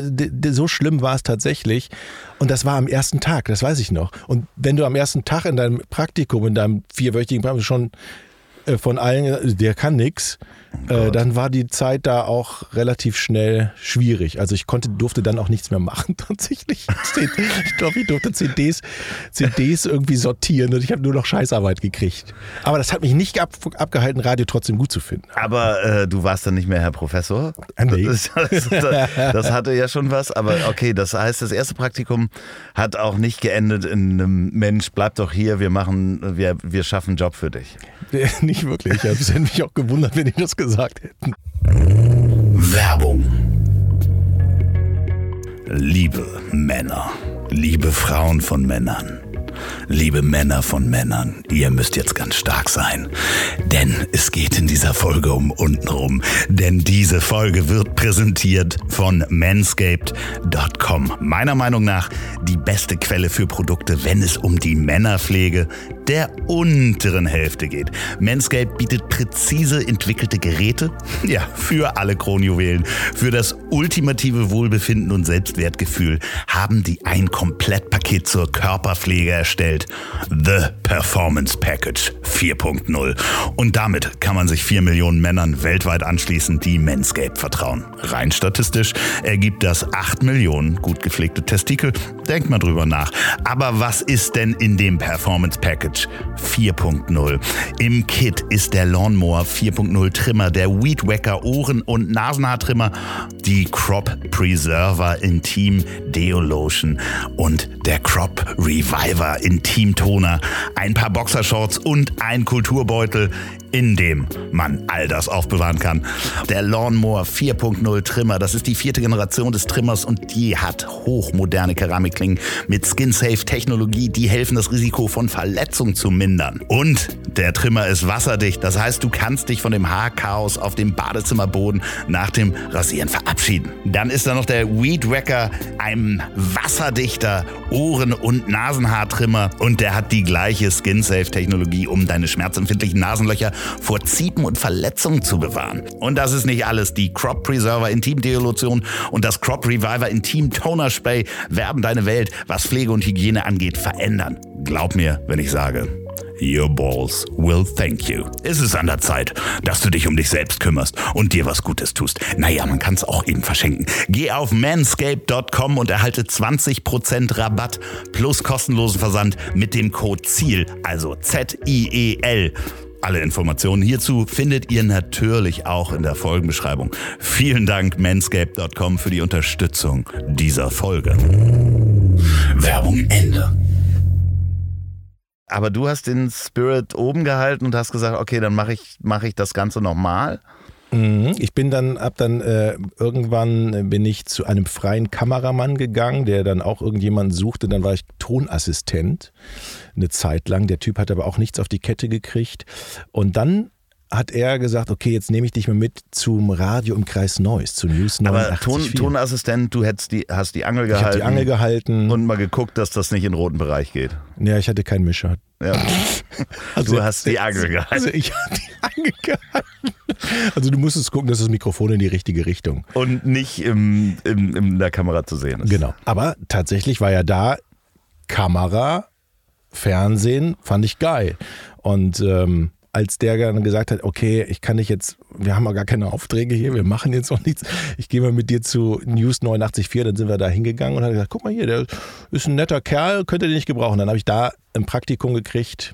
so schlimm war es tatsächlich. Und das war am ersten Tag, das weiß ich noch. Und wenn du am ersten Tag in deinem Praktikum, in deinem vierwöchigen Praktikum schon äh, von allen, der kann nix, äh, dann war die Zeit da auch relativ schnell schwierig. Also ich konnte, durfte dann auch nichts mehr machen [LAUGHS] tatsächlich. Ich glaube, ich durfte CDs, CDs irgendwie sortieren und ich habe nur noch Scheißarbeit gekriegt. Aber das hat mich nicht ab, abgehalten, Radio trotzdem gut zu finden. Aber äh, du warst dann nicht mehr Herr Professor. Nee. Das, das, das, hatte ja schon was. Aber okay, das heißt, das erste Praktikum hat auch nicht geendet in einem Mensch, bleib doch hier, wir machen, wir, wir schaffen einen Job für dich. [LAUGHS] Nicht wirklich. Es hätte mich auch gewundert, wenn ich das gesagt hätten. Werbung. Liebe Männer, liebe Frauen von Männern. Liebe Männer von Männern, ihr müsst jetzt ganz stark sein. Denn es geht in dieser Folge um untenrum. Denn diese Folge wird präsentiert von manscaped.com. Meiner Meinung nach die beste Quelle für Produkte, wenn es um die Männerpflege der unteren Hälfte geht. Manscaped bietet präzise entwickelte Geräte, [LAUGHS] ja, für alle Kronjuwelen. Für das ultimative Wohlbefinden und Selbstwertgefühl haben die ein Komplettpaket zur Körperpflege erstellt. The Performance Package 4.0. Und damit kann man sich vier Millionen Männern weltweit anschließen, die Manscaped vertrauen. Rein statistisch ergibt das acht Millionen gut gepflegte Testikel. Denkt mal drüber nach. Aber was ist denn in dem Performance Package 4.0? Im Kit ist der Lawnmower 4.0 Trimmer, der Weed Wacker Ohren- und Nasenhaartrimmer, die Crop Preserver Intim Deo Lotion und der Crop Reviver Intim Toner, ein paar Boxershorts und ein Kulturbeutel in dem man all das aufbewahren kann. Der Lawnmower 4.0 Trimmer, das ist die vierte Generation des Trimmers und die hat hochmoderne Keramikklingen mit Skin-Safe-Technologie, die helfen, das Risiko von Verletzung zu mindern. Und der Trimmer ist wasserdicht, das heißt, du kannst dich von dem Haarchaos auf dem Badezimmerboden nach dem Rasieren verabschieden. Dann ist da noch der Weed Wacker, ein wasserdichter Ohren- und Nasenhaartrimmer und der hat die gleiche Skin-Safe-Technologie, um deine schmerzempfindlichen Nasenlöcher vor Ziepen und Verletzungen zu bewahren. Und das ist nicht alles. Die Crop Preserver Intim Deolution und das Crop Reviver Intim Toner Spray werden deine Welt, was Pflege und Hygiene angeht, verändern. Glaub mir, wenn ich sage, Your balls will thank you. Es ist an der Zeit, dass du dich um dich selbst kümmerst und dir was Gutes tust. Naja, man kann es auch eben verschenken. Geh auf manscape.com und erhalte 20% Rabatt plus kostenlosen Versand mit dem Code ZIEL, also Z-I-E-L. Alle Informationen hierzu findet ihr natürlich auch in der Folgenbeschreibung. Vielen Dank manscape.com für die Unterstützung dieser Folge. Werbung Ende. Aber du hast den Spirit oben gehalten und hast gesagt, okay, dann mache ich, mach ich das Ganze nochmal. Mhm. Ich bin dann, ab dann äh, irgendwann bin ich zu einem freien Kameramann gegangen, der dann auch irgendjemanden suchte. Dann war ich Tonassistent eine Zeit lang. Der Typ hat aber auch nichts auf die Kette gekriegt. Und dann hat er gesagt, okay, jetzt nehme ich dich mal mit zum Radio im Kreis Neuss, zu News 89. Aber Ton, Tonassistent, du hättest die, hast die Angel gehalten. Ich habe die Angel gehalten. Und mal geguckt, dass das nicht in den roten Bereich geht. Ja, ich hatte keinen Mischer. Ja. [LAUGHS] Also, du hast die Angel gehalten. Also ich habe die Angel gehalten. Also du musstest gucken, dass das Mikrofon in die richtige Richtung. Und nicht im, im, in der Kamera zu sehen ist. Genau. Aber tatsächlich war ja da Kamera, Fernsehen, fand ich geil. Und ähm, als der dann gesagt hat, okay, ich kann dich jetzt, wir haben ja gar keine Aufträge hier, wir machen jetzt noch nichts, ich gehe mal mit dir zu News 89.4, dann sind wir da hingegangen und hat gesagt, guck mal hier, der ist ein netter Kerl, könnt ihr den nicht gebrauchen. Dann habe ich da ein Praktikum gekriegt,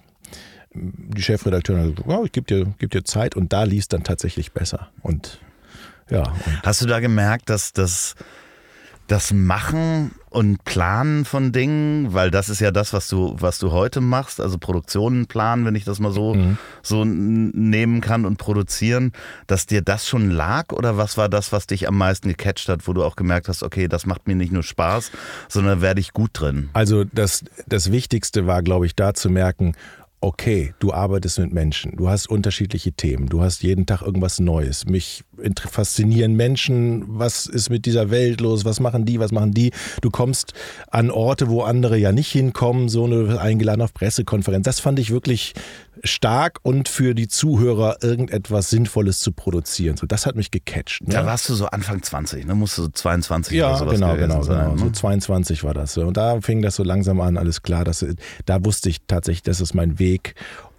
die Chefredakteurin hat gesagt, oh, ich gebe dir, geb dir Zeit und da lief es dann tatsächlich besser. Und ja. Und Hast du da gemerkt, dass das das Machen und Planen von Dingen, weil das ist ja das, was du, was du heute machst, also Produktionen planen, wenn ich das mal so, mhm. so nehmen kann und produzieren, dass dir das schon lag oder was war das, was dich am meisten gecatcht hat, wo du auch gemerkt hast, okay, das macht mir nicht nur Spaß, sondern werde ich gut drin? Also das, das Wichtigste war, glaube ich, da zu merken, okay, du arbeitest mit Menschen, du hast unterschiedliche Themen, du hast jeden Tag irgendwas Neues. Mich faszinieren Menschen, was ist mit dieser Welt los, was machen die, was machen die. Du kommst an Orte, wo andere ja nicht hinkommen, so eine eingeladen auf Pressekonferenz. Das fand ich wirklich stark und für die Zuhörer irgendetwas Sinnvolles zu produzieren. So, das hat mich gecatcht. Ne? Da warst du so Anfang 20, ne? Musst du so 22 ja, oder sowas genau, genau, sein, genau. Ne? So 22 war das. Und da fing das so langsam an, alles klar. Dass, da wusste ich tatsächlich, das ist mein Weg.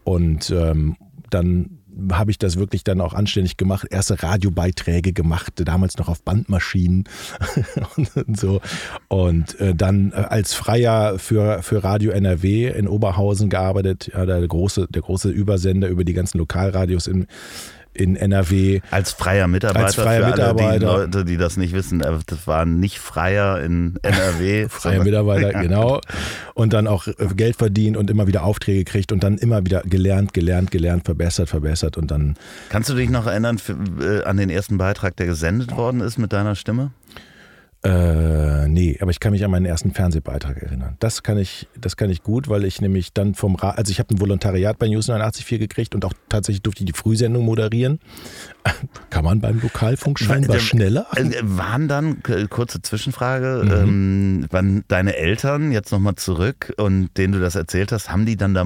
Und ähm, dann habe ich das wirklich dann auch anständig gemacht. Erste Radiobeiträge gemacht, damals noch auf Bandmaschinen [LAUGHS] und so. Und äh, dann äh, als Freier für, für Radio NRW in Oberhausen gearbeitet. Ja, der große, der große Übersender über die ganzen Lokalradios im, in NRW. Als freier Mitarbeiter. Als freier für Mitarbeiter. Alle die Leute, die das nicht wissen, äh, das war nicht Freier in NRW. [LAUGHS] freier Mitarbeiter, [LAUGHS] genau. Und dann auch äh, Geld verdient und immer wieder Aufträge kriegt und dann immer wieder gelernt, gelernt, gelernt, verbessert, verbessert und dann. Kannst du dich noch erinnern für, äh, an den ersten Beitrag, der gesendet worden ist mit deiner Stimme? Äh, nee, aber ich kann mich an meinen ersten Fernsehbeitrag erinnern. Das kann ich, das kann ich gut, weil ich nämlich dann vom Ra also ich habe ein Volontariat bei News 89.4 gekriegt und auch tatsächlich durfte ich die Frühsendung moderieren. [LAUGHS] Kann man beim Lokalfunk scheinbar schneller? Äh, waren dann, kurze Zwischenfrage, mhm. ähm, waren deine Eltern jetzt nochmal zurück und denen du das erzählt hast, haben die dann da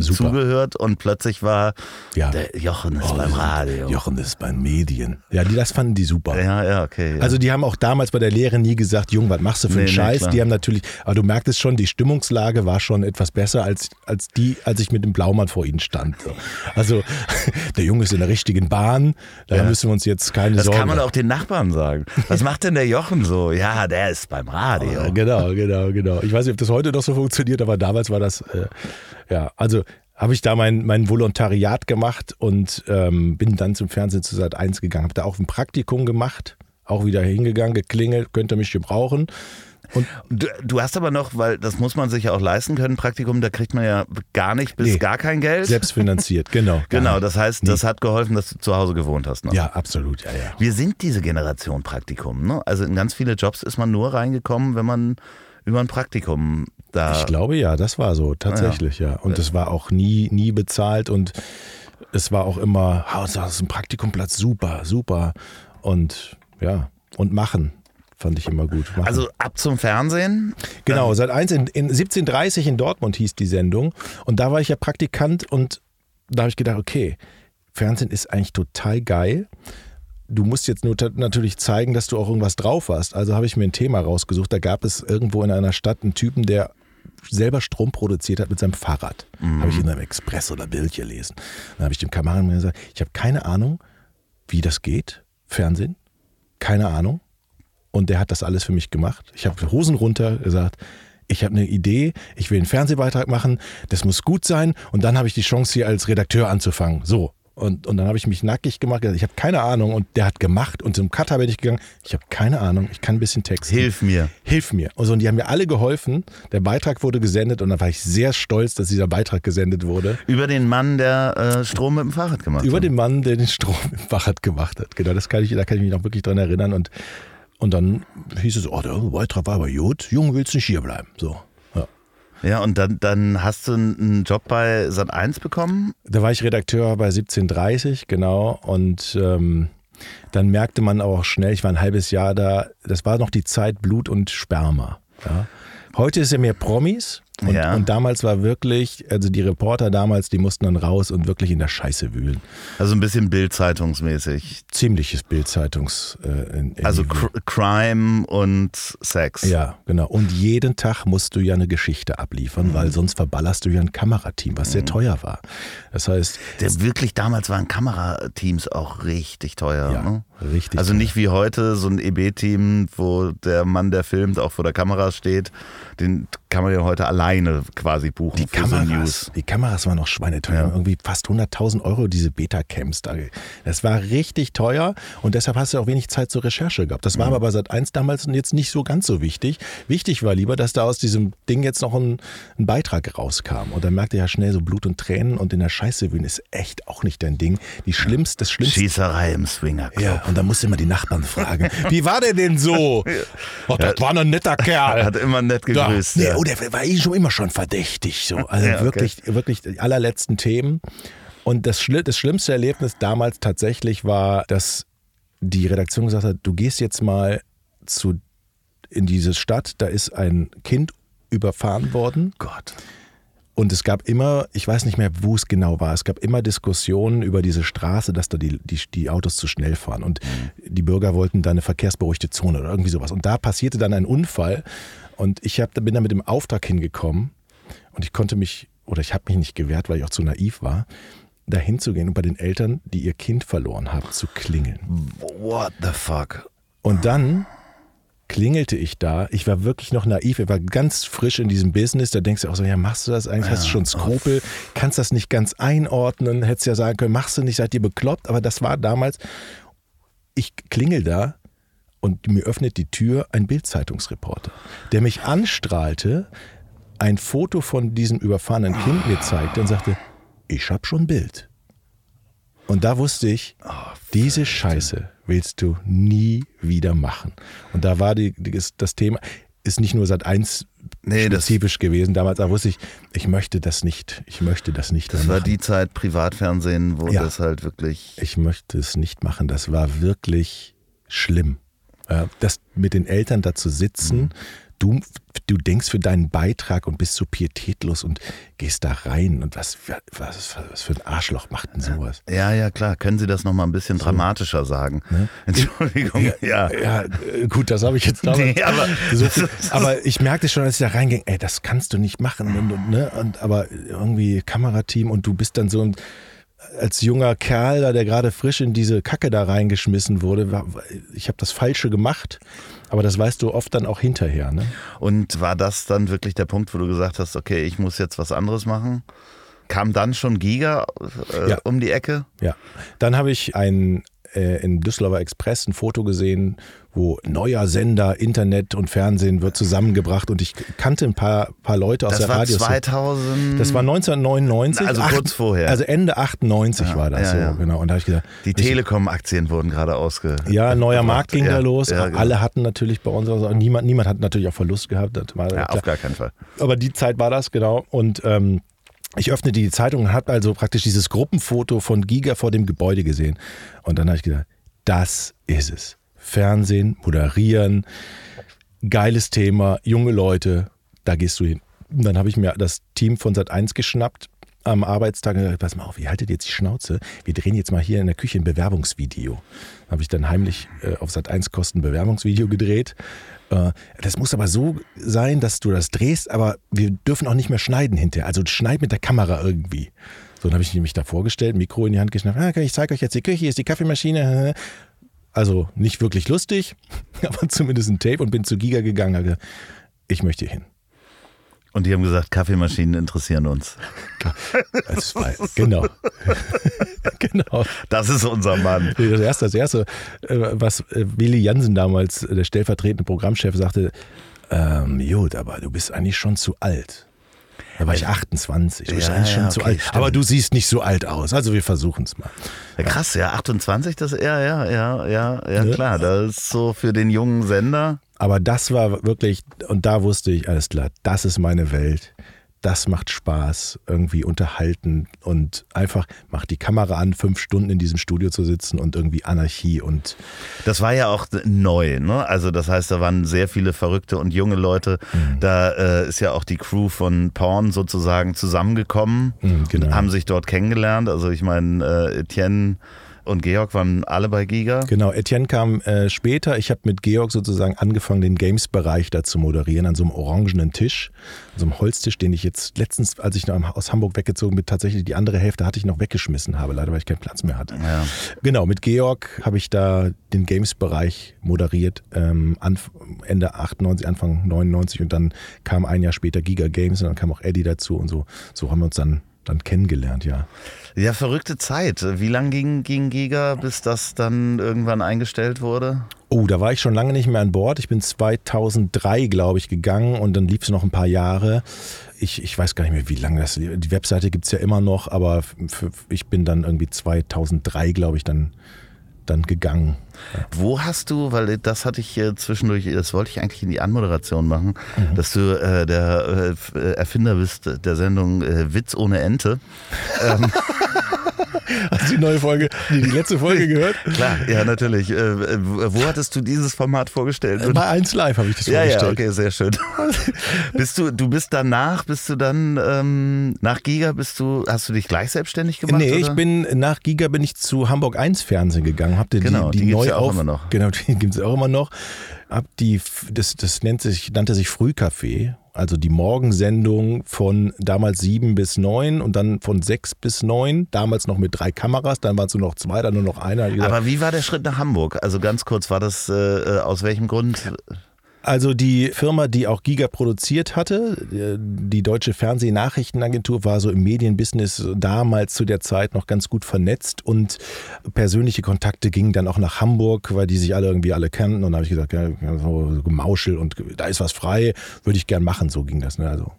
zugehört und plötzlich war ja. der Jochen ist oh, beim Radio. Jochen ist beim Medien. Ja, die, das fanden die super. Ja, ja, okay. Ja. Also die haben auch damals bei der Lehre nie gesagt, Jung, was machst du für einen nee, Scheiß? Nee, die haben natürlich, aber du merktest schon, die Stimmungslage war schon etwas besser als, als die, als ich mit dem Blaumann vor ihnen stand. Also [LAUGHS] der Junge ist in der richtigen Bahn da ja. müssen wir uns jetzt keine das Sorgen. Das kann man auch den Nachbarn sagen. Was [LAUGHS] macht denn der Jochen so? Ja, der ist beim Radio. Oh, genau, genau, genau. Ich weiß nicht, ob das heute noch so funktioniert, aber damals war das, äh, ja, also habe ich da mein, mein Volontariat gemacht und ähm, bin dann zum Fernsehen zu Sat 1 gegangen. Habe da auch ein Praktikum gemacht, auch wieder hingegangen, geklingelt, könnt ihr mich gebrauchen. Und du, du, hast aber noch, weil das muss man sich ja auch leisten können, Praktikum, da kriegt man ja gar nicht bis nee, gar kein Geld. Selbstfinanziert, genau. [LAUGHS] genau, das heißt, das hat geholfen, dass du zu Hause gewohnt hast. Noch. Ja, absolut, ja, ja. Wir sind diese Generation Praktikum. Ne? Also in ganz viele Jobs ist man nur reingekommen, wenn man über ein Praktikum da. Ich glaube ja, das war so, tatsächlich, ja. ja. Und es war auch nie, nie bezahlt und es war auch immer, oh, das ist ein Praktikumplatz, super, super. Und ja, und machen. Fand ich immer gut. Machen. Also ab zum Fernsehen? Genau, seit eins in, in 1730 in Dortmund hieß die Sendung. Und da war ich ja Praktikant und da habe ich gedacht, okay, Fernsehen ist eigentlich total geil. Du musst jetzt nur natürlich zeigen, dass du auch irgendwas drauf hast. Also habe ich mir ein Thema rausgesucht. Da gab es irgendwo in einer Stadt einen Typen, der selber Strom produziert hat mit seinem Fahrrad. Mhm. Habe ich in einem Express oder Bild gelesen. Dann habe ich dem Kameramann gesagt, ich habe keine Ahnung, wie das geht, Fernsehen. Keine Ahnung. Und der hat das alles für mich gemacht. Ich habe Hosen runter gesagt, ich habe eine Idee, ich will einen Fernsehbeitrag machen, das muss gut sein und dann habe ich die Chance hier als Redakteur anzufangen. So. Und, und dann habe ich mich nackig gemacht, gesagt, ich habe keine Ahnung. Und der hat gemacht und zum Cutter bin ich gegangen, ich habe keine Ahnung, ich kann ein bisschen texten. Hilf mir. Hilf mir. Und, so, und die haben mir alle geholfen. Der Beitrag wurde gesendet und dann war ich sehr stolz, dass dieser Beitrag gesendet wurde. Über den Mann, der äh, Strom mit dem Fahrrad gemacht Über hat. den Mann, der den Strom [LAUGHS] im Fahrrad gemacht hat. Genau, das kann ich, da kann ich mich noch wirklich dran erinnern. Und, und dann hieß es, oh, der Beitrag war aber gut, Junge, willst nicht hierbleiben. So. Ja. Ja, und dann, dann hast du einen Job bei Sat 1 bekommen. Da war ich Redakteur bei 1730, genau. Und ähm, dann merkte man auch schnell, ich war ein halbes Jahr da, das war noch die Zeit Blut und Sperma. Ja. Heute ist ja mehr Promis. Und, Ja. und damals war wirklich, also die Reporter damals, die mussten dann raus und wirklich in der Scheiße wühlen. Also ein bisschen Bild-Zeitungsmäßig. Ziemliches Bildzeitungs. Äh, in, in Also Cr Crime und Sex. Ja, genau. Und jeden Tag musst du ja eine Geschichte abliefern, Mhm. weil sonst verballerst du ja ein Kamerateam, was sehr teuer war. Das heißt, Der wirklich damals waren Kamerateams auch richtig teuer. ja, Ne? richtig. Also teuer. nicht wie heute so ein EB-Team, wo der Mann, der filmt, auch vor der Kamera steht. Den kann man ja heute alleine quasi buchen Die so Kameras, News. die Kameras waren auch schweineteuer. Ja. Irgendwie fast 100.000 Euro diese Beta-Cams. da. Das war richtig teuer und deshalb hast du auch wenig Zeit zur Recherche gehabt. Das war aber bei Sat1 damals jetzt nicht so ganz so wichtig. Wichtig war lieber, dass da aus diesem Ding jetzt noch ein, ein Beitrag rauskam. Und dann merkte ich ja schnell so Blut und Tränen und in der Scheiße wühlen ist echt auch nicht dein Ding. Die schlimmste, das Schlimmste. Schießerei im Swingerclub. Ja, und da musste immer die Nachbarn fragen, wie war der denn so? [LAUGHS] Oh, das war ein netter Er Kerl. hat immer nett Ja, gegrüßt. nee, ja. Oh, der war eh schon immer schon verdächtig. So. [LAUGHS] Also Ja, okay. wirklich, wirklich die allerletzten Themen. Und das, Schli das schlimmste Erlebnis damals tatsächlich war, dass die Redaktion gesagt hat, du gehst jetzt mal zu, in diese Stadt, da ist ein Kind überfahren worden. Gott. Und es gab immer, ich weiß nicht mehr, wo es genau war, es gab immer Diskussionen über diese Straße, dass da die, die, die Autos zu schnell fahren. Und die Bürger wollten da eine verkehrsberuhigte Zone oder irgendwie sowas. Und da passierte dann ein Unfall. Und ich hab, bin da mit dem Auftrag hingekommen und ich konnte mich, oder ich habe mich nicht gewehrt, weil ich auch zu naiv war, da hinzugehen und bei den Eltern, die ihr Kind verloren haben, zu klingeln. What the fuck? Und dann klingelte ich da. Ich war wirklich noch naiv. Ich war ganz frisch in diesem Business. Da denkst du auch so, ja, machst du das eigentlich? Hast du schon Skrupel? Kannst das nicht ganz einordnen? Hättest ja sagen können, machst du nicht, seid ihr bekloppt? Aber das war damals, ich klingel da und mir öffnet die Tür ein Bildzeitungsreporter, der mich anstrahlte, ein Foto von diesem überfahrenen Kind mir zeigte und sagte, ich hab schon Bild. Und da wusste ich, diese Scheiße willst du nie wieder machen. Und da war die, das Thema, ist nicht nur seit eins Nee, das- spezifisch gewesen. Damals da wusste ich, ich möchte das nicht, ich möchte das nicht Das war machen. die Zeit Privatfernsehen, wo Ja. das halt wirklich. Ich möchte es nicht machen. Das war wirklich schlimm. Ja, Das mit den Eltern da zu sitzen, du, du denkst für deinen Beitrag und bist so pietätlos und gehst da rein und was, was, was für ein Arschloch macht denn sowas? Ja, ja, klar. Können Sie das nochmal ein bisschen dramatischer sagen? [LAUGHS] Entschuldigung, ja. Ja, äh, gut, das habe ich jetzt [LAUGHS] damals. Nee, aber- so viel, aber ich merkte schon, als ich da reinging, ey, das kannst du nicht machen. Und, und, ne? und, aber irgendwie Kamerateam und du bist dann so ein, als junger Kerl, da, der gerade frisch in diese Kacke da reingeschmissen wurde, ich habe das Falsche gemacht, aber das weißt du oft dann auch hinterher. Ne? Und war das dann wirklich der Punkt, wo du gesagt hast, okay, ich muss jetzt was anderes machen? Kam dann schon Giga äh, Ja. um die Ecke? Ja. Dann habe ich ein, äh, in Düsseldorfer Express ein Foto gesehen, wo neuer Sender, Internet und Fernsehen wird zusammengebracht und ich kannte ein paar, paar Leute aus Das der war Radios. 2000. Das war 1999. Also kurz vorher. Also Ende 98 war das ja, so, ja. genau. Und da habe ich gesagt, die Telekom-Aktien wurden gerade ausge. ja, neuer Markt ging ja, da los. Ja, genau. Alle hatten natürlich bei uns, also niemand, niemand hat natürlich auch Verlust gehabt. Ja, auf gar keinen Fall. Aber die Zeit war das, genau. Und ähm, ich öffnete die Zeitung und habe also praktisch dieses Gruppenfoto von Giga vor dem Gebäude gesehen. Und dann habe ich gedacht, das ist es. Fernsehen, moderieren, geiles Thema, junge Leute, da gehst du hin. Und dann habe ich mir das Team von Sat1 geschnappt am Arbeitstag und gesagt, pass mal auf, ihr haltet jetzt die Schnauze. Wir drehen jetzt mal hier in der Küche ein Bewerbungsvideo. Habe ich dann heimlich äh, auf Sat1 Kosten Bewerbungsvideo gedreht. Äh, das muss aber so sein, dass du das drehst, aber wir dürfen auch nicht mehr schneiden hinterher. Also schneid mit der Kamera irgendwie. So, dann habe ich mich da vorgestellt, Mikro in die Hand geschnappt. Ah, okay, ich zeige euch jetzt die Küche, hier ist die Kaffeemaschine. Also nicht wirklich lustig, [LAUGHS] aber zumindest ein Tape und bin zu Giga gegangen. Ich möchte hier hin. Und die haben gesagt, Kaffeemaschinen interessieren uns. Das war, genau. [LAUGHS] genau. Das ist unser Mann. Das erste, das erste äh, was äh, Willi Jansen damals, äh, der stellvertretende Programmchef, sagte, ähm, Jod, aber du bist eigentlich schon zu alt. Da war ich 28. Du bist Ja, eigentlich ja, schon zu okay, alt. stimmt. Aber du siehst nicht so alt aus. Also wir versuchen es mal. Ja, krass, ja, 28, das, ja, ja, ja, ja, ja, Ne? klar. Das ist so für den jungen Sender. Aber das war wirklich, und da wusste ich, alles klar, das ist meine Welt. Das macht Spaß, irgendwie unterhalten und einfach macht die Kamera an, fünf Stunden in diesem Studio zu sitzen und irgendwie Anarchie und Das war ja auch neu, ne? Also das heißt, da waren sehr viele verrückte und junge Leute. Da äh, ist ja auch die Crew von Porn sozusagen zusammengekommen, Mhm, genau. haben sich dort kennengelernt. Also ich meine, äh, Etienne und Georg waren alle bei Giga. Genau, Etienne kam äh, später. Ich habe mit Georg sozusagen angefangen, den Games-Bereich da zu moderieren, an so einem orangenen Tisch, an so einem Holztisch, den ich jetzt letztens, als ich noch aus Hamburg weggezogen bin, tatsächlich die andere Hälfte hatte ich noch weggeschmissen habe, leider weil ich keinen Platz mehr hatte. Ja. Genau, mit Georg habe ich da den Games-Bereich moderiert, ähm, Ende 98, Anfang 99 und dann kam ein Jahr später Giga Games und dann kam auch Eddie dazu und so, so haben wir uns dann, dann kennengelernt, ja. ja, verrückte Zeit. Wie lang ging, ging Giga, bis das dann irgendwann eingestellt wurde? Oh, da war ich schon lange nicht mehr an Bord. Ich bin 2003, glaube ich, gegangen und dann lief es noch ein paar Jahre. Ich, ich weiß gar nicht mehr, wie lange das. Die Webseite gibt es ja immer noch, aber ich bin dann irgendwie 2003, glaube ich, dann, dann gegangen. Wo hast du, weil das hatte ich äh, zwischendurch, das wollte ich eigentlich in die Anmoderation machen, Mhm. dass du äh, der äh, äh, Erfinder bist der Sendung äh, Witz ohne Ente. [LAUGHS] Hast du die neue Folge, die, die letzte Folge gehört? Klar, ja, natürlich. Äh, äh, wo hattest du dieses Format vorgestellt? Bei 1 Live habe ich das ja, ja, vorgestellt. okay, sehr schön. [LAUGHS] bist du, du bist danach, bist du dann ähm, nach Giga, bist du, hast du dich gleich selbstständig gemacht? Nee, oder? ich bin nach Giga bin ich zu Hamburg 1 Fernsehen gegangen, hab die, Genau, die, die die neu ja auch auf, immer noch. Genau, die [LAUGHS] gibt es auch immer noch. Hab die, das, das nennt sich, nannte sich Frühcafé, also die Morgensendung von damals sieben bis neun und dann von sechs bis neun, damals noch mit drei Kameras, dann waren es nur noch zwei, dann nur noch einer. Gesagt, Aber wie war der Schritt nach Hamburg? Also ganz kurz, war das äh, äh, aus welchem Grund? Also die Firma, die auch Giga produziert hatte, äh, die Deutsche Fernsehnachrichtenagentur, war so im Medienbusiness damals zu der Zeit noch ganz gut vernetzt und persönliche Kontakte gingen dann auch nach Hamburg, weil die sich alle irgendwie alle kannten und da habe ich gesagt, ja, so Gemauschel und da ist was frei, würde ich gern machen, so ging das. Ne? Also,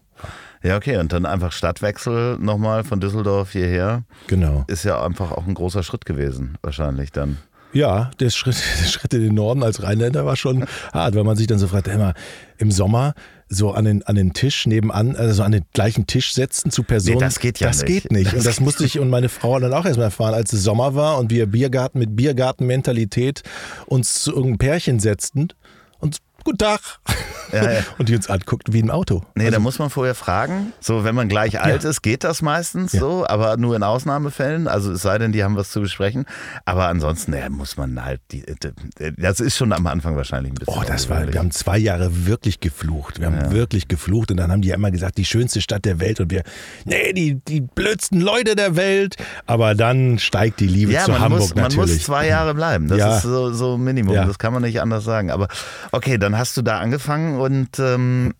Ja, okay, und dann einfach Stadtwechsel nochmal von Düsseldorf hierher. genau. Ist ja einfach auch ein großer Schritt gewesen, wahrscheinlich dann. Ja, der Schritt, [LAUGHS] der Schritt in den Norden als Rheinländer war schon hart, weil man sich dann so fragt, immer im Sommer so an den, an den Tisch nebenan, also an den gleichen Tisch setzen zu Personen. Nee, das geht ja das nicht. geht nicht. Das und das musste ich und meine Frau dann auch erstmal erfahren, als es Sommer war und wir Biergarten mit Biergartenmentalität uns zu irgendeinem Pärchen setzten und guten Tag. Ja, ja. [LAUGHS] Und die uns anguckten wie im Auto. Nee, Also, da muss man vorher fragen. So, wenn man gleich alt ist, geht das meistens Ja. so, aber nur in Ausnahmefällen. Also es sei denn, die haben was zu besprechen. Aber ansonsten, naja, muss man halt, die, die, das ist schon am Anfang wahrscheinlich ein bisschen. Oh, das war, wir haben zwei Jahre wirklich geflucht. Wir haben wirklich geflucht und dann haben die ja immer gesagt, die schönste Stadt der Welt und wir, nee, die, die blödsten Leute der Welt. Aber dann steigt die Liebe ja, zu man Hamburg muss, man natürlich. muss zwei Jahre bleiben. Das Ja. ist so, so Minimum. Ja. Das kann man nicht anders sagen. Aber okay, dann hast du da angefangen und ähm,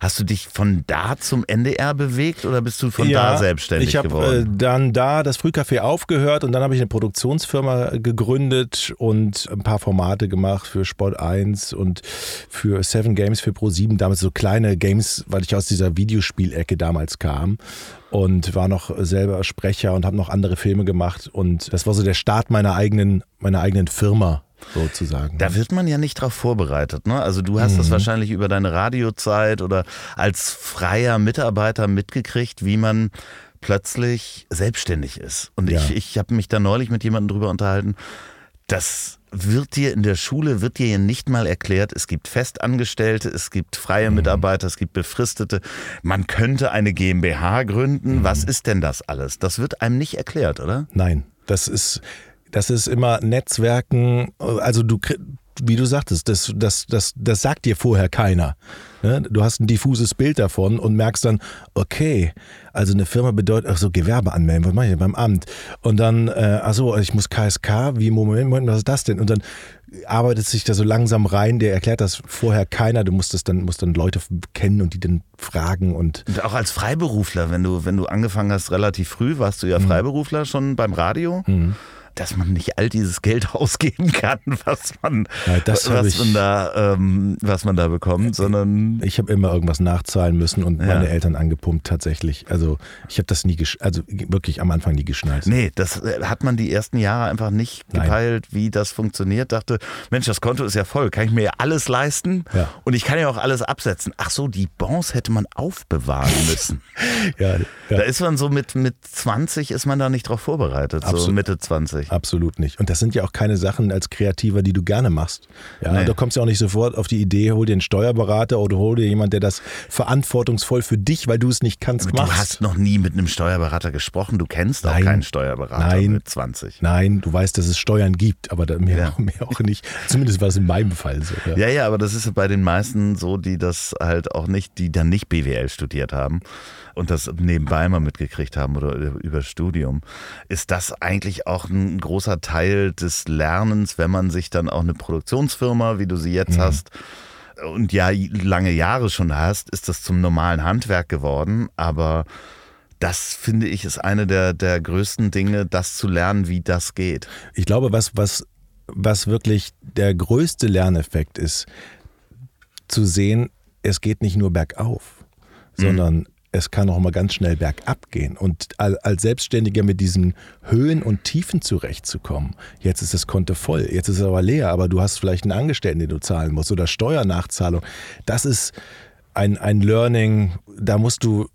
hast du dich von da zum NDR bewegt oder bist du von da selbstständig ich habe äh, geworden? dann da das Frühcafé aufgehört und dann habe ich eine Produktionsfirma gegründet und ein paar Formate gemacht für Sport 1 und für Seven Games für Pro7. Damals so kleine Games, weil ich aus dieser Videospielecke damals kam und war noch selber Sprecher und habe noch andere Filme gemacht und das war so der Start meiner eigenen meiner eigenen Firma sozusagen. Da wird man ja nicht drauf vorbereitet. Ne? Also du hast Mhm. das wahrscheinlich über deine Radiozeit oder als freier Mitarbeiter mitgekriegt, wie man plötzlich selbstständig ist. Und Ja. ich, ich habe mich da neulich mit jemandem drüber unterhalten. Das wird dir in der Schule, wird dir nicht mal erklärt. Es gibt Festangestellte, es gibt Mhm. freie Mitarbeiter, es gibt Befristete. Man könnte eine GmbH gründen. Mhm. Was ist denn das alles? Das wird einem nicht erklärt, oder? Nein, das ist, das ist immer Netzwerken. Also du, wie du sagtest, das, das, das, das sagt dir vorher keiner. Ne? Du hast ein diffuses Bild davon und merkst dann, okay, also eine Firma bedeutet, ach so, Gewerbe anmelden, was mache ich denn beim Amt? Und dann, äh, ach so, ich muss KSK, wie, Moment, Moment, was ist das denn? Und dann arbeitet sich da so langsam rein, der erklärt das vorher keiner, du musst das dann, musst dann Leute kennen und die dann fragen und. Und auch als Freiberufler, wenn du, wenn du angefangen hast, relativ früh, warst du ja mhm. Freiberufler schon beim Radio. Mhm dass man nicht all dieses Geld [LAUGHS] ausgeben kann, was man, ja, was, man da, ähm, was man da bekommt, sondern ich habe immer irgendwas nachzahlen müssen und ja. meine Eltern angepumpt tatsächlich. Also ich habe das nie, also wirklich am Anfang nie geschnallt. Nee, das äh, hat man die ersten Jahre einfach nicht gepeilt, Nein. wie das funktioniert. Dachte, Mensch, das Konto ist ja voll, kann ich mir ja alles leisten ja. und ich kann ja auch alles absetzen. Ach so, die Bonds hätte man aufbewahren [LAUGHS] müssen. ja, Da ist man so mit, mit 20 ist man da nicht drauf vorbereitet, Absolut. so Mitte 20. Absolut nicht. Und das sind ja auch keine Sachen als Kreativer, die du gerne machst. Ja, nee. du kommst ja auch nicht sofort auf die Idee, hol dir einen Steuerberater oder hol dir jemand, der das verantwortungsvoll für dich, weil du es nicht kannst, Aber machst. Du hast noch nie mit einem Steuerberater gesprochen. Du kennst Nein. auch keinen Steuerberater Nein. mit 20. Nein, du weißt, dass es Steuern gibt, aber mehr, ja. [LAUGHS] mehr auch nicht. Zumindest war es in meinem Fall so. Ja. ja, ja, aber das ist bei den meisten so, die das halt auch nicht, die dann nicht BWL studiert haben und das nebenbei mal mitgekriegt haben oder über Studium, ist das eigentlich auch ein großer Teil des Lernens, wenn man sich dann auch eine Produktionsfirma, wie du sie jetzt mhm. hast, und ja lange Jahre schon hast, ist das zum normalen Handwerk geworden, aber das finde ich ist eine der, der größten Dinge, das zu lernen, wie das geht. Ich glaube, was, was, was wirklich der größte Lerneffekt ist, zu sehen, es geht nicht nur bergauf, mhm. sondern es kann auch mal ganz schnell bergab gehen. Und als Selbstständiger mit diesen Höhen und Tiefen zurechtzukommen, jetzt ist das Konto voll, jetzt ist es aber leer, aber du hast vielleicht einen Angestellten, den du zahlen musst oder Steuernachzahlung. Das ist ein, ein Learning, da musst du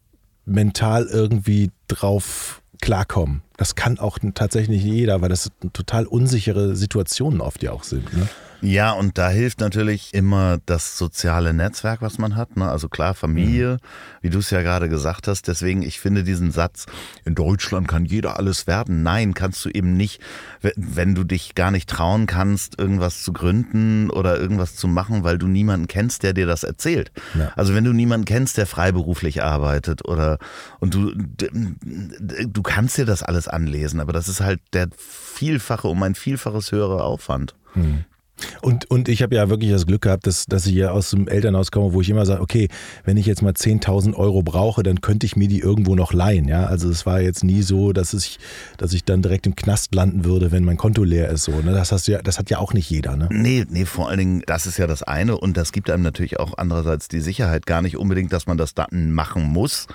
mental irgendwie drauf klarkommen. Das kann auch tatsächlich nicht jeder, weil das total unsichere Situationen oft ja auch sind. Ne? Ja, und da hilft natürlich immer das soziale Netzwerk, was man hat. Ne? Also klar, Familie, mhm. wie du es ja gerade gesagt hast. Deswegen, ich finde diesen Satz, in Deutschland kann jeder alles werden. Nein, kannst du eben nicht, wenn du dich gar nicht trauen kannst, irgendwas zu gründen oder irgendwas zu machen, weil du niemanden kennst, der dir das erzählt. Ja. Also wenn du niemanden kennst, der freiberuflich arbeitet oder und du, du kannst dir das alles anlesen, aber das ist halt der vielfache, um ein vielfaches höherer Aufwand. Mhm. Und, und ich habe ja wirklich das Glück gehabt, dass, dass ich hier aus dem Elternhaus komme, wo ich immer sage, okay, wenn ich jetzt mal 10.000 Euro brauche, dann könnte ich mir die irgendwo noch leihen. Ja? Also es war jetzt nie so, dass ich, dass ich dann direkt im Knast landen würde, wenn mein Konto leer ist. So, ne? das, hast ja, das hat ja auch nicht jeder. Ne? Nee, nee, vor allen Dingen, das ist ja das eine. Und das gibt einem natürlich auch andererseits die Sicherheit. Gar nicht unbedingt, dass man das dann machen muss,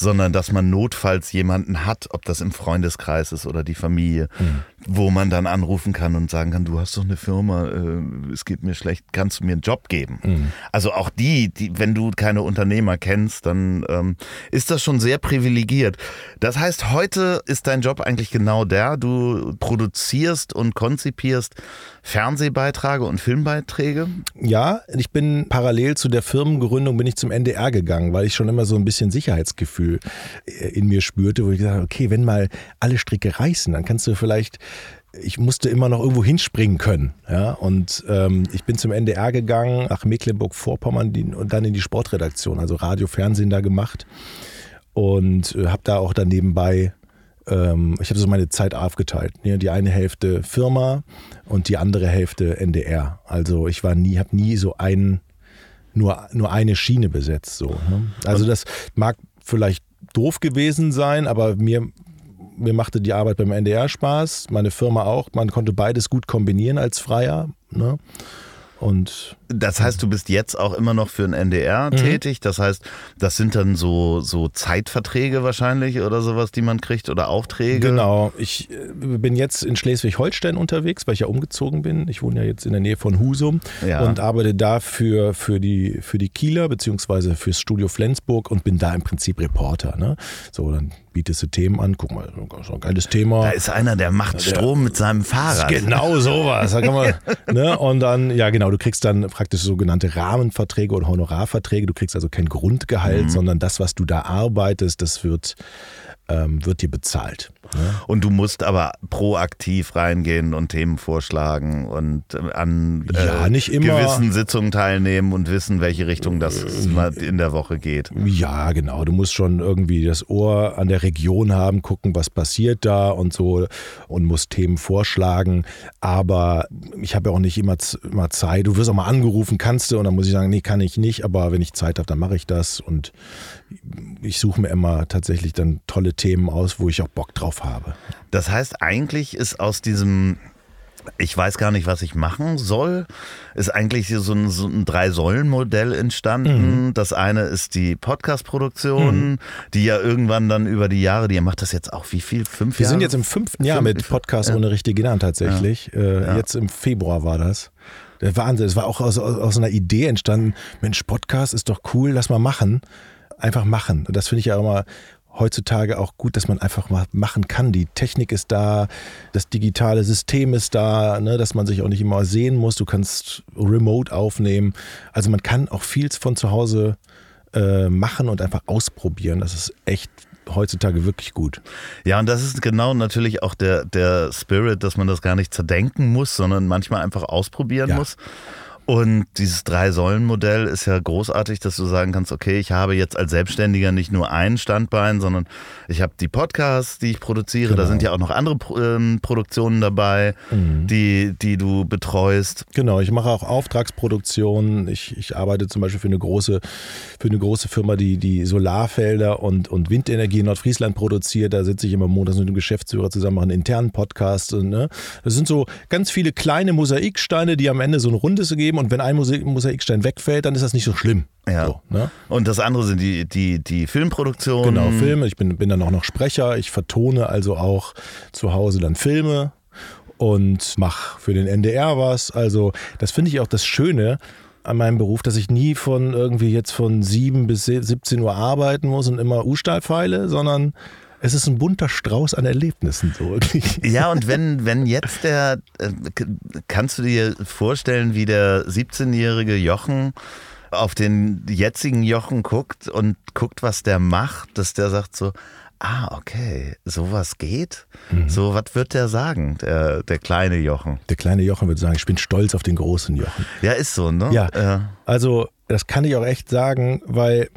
sondern dass man notfalls jemanden hat, ob das im Freundeskreis ist oder die Familie, mhm. Wo man dann anrufen kann und sagen kann, du hast doch eine Firma, äh, es geht mir schlecht, kannst du mir einen Job geben? Mhm. Also auch die, die, wenn du keine Unternehmer kennst, dann ähm, ist das schon sehr privilegiert. Das heißt, heute ist dein Job eigentlich genau der, du produzierst und konzipierst Fernsehbeiträge und Filmbeiträge? Ja, ich bin parallel zu der Firmengründung bin ich zum NDR gegangen, weil ich schon immer so ein bisschen Sicherheitsgefühl äh, in mir spürte, wo ich gesagt habe, okay, wenn mal alle Stricke reißen, dann kannst du vielleicht ich musste immer noch irgendwo hinspringen können. Ja? Und ähm, ich bin zum NDR gegangen, nach Mecklenburg-Vorpommern und dann in die Sportredaktion, also Radio, Fernsehen da gemacht. Und äh, habe da auch dann nebenbei ähm, ich habe so meine Zeit aufgeteilt. Die eine Hälfte Firma und die andere Hälfte NDR. Also ich war nie, habe nie so ein, nur, nur eine Schiene besetzt. So, ne? Also das mag vielleicht doof gewesen sein, aber mir, mir machte die Arbeit beim NDR Spaß, meine Firma auch. Man konnte beides gut kombinieren als Freier. Ne? Und das heißt, du bist jetzt auch immer noch für den NDR mhm. tätig. Das heißt, das sind dann so, so Zeitverträge wahrscheinlich oder sowas, die man kriegt oder Aufträge. Genau. Ich äh, bin jetzt in Schleswig-Holstein unterwegs, weil ich ja umgezogen bin. Ich wohne ja jetzt in der Nähe von Husum ja. und arbeite da für, für, die, für die Kieler beziehungsweise fürs Studio Flensburg und bin da im Prinzip Reporter. Ne? So, dann bietest du Themen an. Guck mal, so ein geiles Thema. Da ist einer, der macht der, Strom mit seinem Fahrrad. Genau sowas. Da kann man, [LAUGHS] ne? Und dann, ja genau, du kriegst dann praktisch sogenannte Rahmenverträge oder Honorarverträge. Du kriegst also kein Grundgehalt, mhm. sondern das, was du da arbeitest, das wird ähm, wird dir bezahlt. Ne? Und du musst aber proaktiv reingehen und Themen vorschlagen und äh, an äh, Ja, immer. gewissen Sitzungen teilnehmen und wissen, welche Richtung das mal in der Woche geht. Ja, genau. Du musst schon irgendwie das Ohr an der Region haben, gucken, was passiert da und so und musst Themen vorschlagen. Aber ich habe ja auch nicht immer, immer Zeit. Du wirst auch mal angerufen, kannst du? Und dann muss ich sagen, nee, kann ich nicht. Aber wenn ich Zeit habe, dann mache ich das. Und ich suche mir immer tatsächlich dann tolle Themen aus, wo ich auch Bock drauf habe. Das heißt, eigentlich ist aus diesem ich weiß gar nicht, was ich machen soll. Ist eigentlich so ein, so ein Drei-Säulen-Modell entstanden. Mhm. Das eine ist die Podcast-Produktion, die ja irgendwann dann über die Jahre, die macht das jetzt auch wie viel? Fünf Wir Jahre? sind jetzt im fünften Jahr Fünf- mit Podcast ja. ohne richtige Namen tatsächlich. Äh, Jetzt im Februar war das. Der Wahnsinn. Es war auch aus, aus, aus einer Idee entstanden. Mensch, Podcast ist doch cool, lass mal machen. Einfach machen. Und das finde ich ja immer heutzutage auch gut, dass man einfach mal machen kann. Die Technik ist da, das digitale System ist da, ne, dass man sich auch nicht immer sehen muss. Du kannst remote aufnehmen. Also man kann auch viel von zu Hause äh, machen und einfach ausprobieren. Das ist echt heutzutage wirklich gut. Ja, und das ist genau natürlich auch der, der Spirit, dass man das gar nicht zerdenken muss, sondern manchmal einfach ausprobieren Ja. muss. Und dieses Drei-Säulen-Modell ist ja großartig, dass du sagen kannst, okay, ich habe jetzt als Selbstständiger nicht nur ein Standbein, sondern ich habe die Podcasts, die ich produziere. Da Genau. sind ja auch noch andere ähm, Produktionen dabei, die, die du betreust. Genau, ich mache auch Auftragsproduktionen. Ich, ich arbeite zum Beispiel für eine große, für eine große Firma, die, die Solarfelder und, und Windenergie in Nordfriesland produziert. Da sitze ich immer montags mit dem Geschäftsführer zusammen, mache einen internen Podcast. Und, ne? Das sind so ganz viele kleine Mosaiksteine, die am Ende so ein Rundes geben. Und wenn ein Mosaik- Mosaikstein wegfällt, dann ist das nicht so schlimm. Ja. So, ne? Und das andere sind die, die, die Filmproduktionen. Genau, Filme. Ich bin, bin dann auch noch Sprecher. Ich vertone also auch zu Hause dann Filme und mache für den NDR was. Also das finde ich auch das Schöne an meinem Beruf, dass ich nie von irgendwie jetzt von 7 bis 17 Uhr arbeiten muss und immer U-Stahl feile, sondern es ist ein bunter Strauß an Erlebnissen. So wirklich. [LAUGHS] Ja, und wenn, wenn jetzt der, äh, kannst du dir vorstellen, wie der 17-jährige Jochen auf den jetzigen Jochen guckt und guckt, was der macht, dass der sagt so, ah, okay, sowas geht? So, was wird der sagen, der, der kleine Jochen? Der kleine Jochen würde sagen, ich bin stolz auf den großen Jochen. Ja, ist so, ne? Ja. Äh, Also, das kann ich auch echt sagen, weil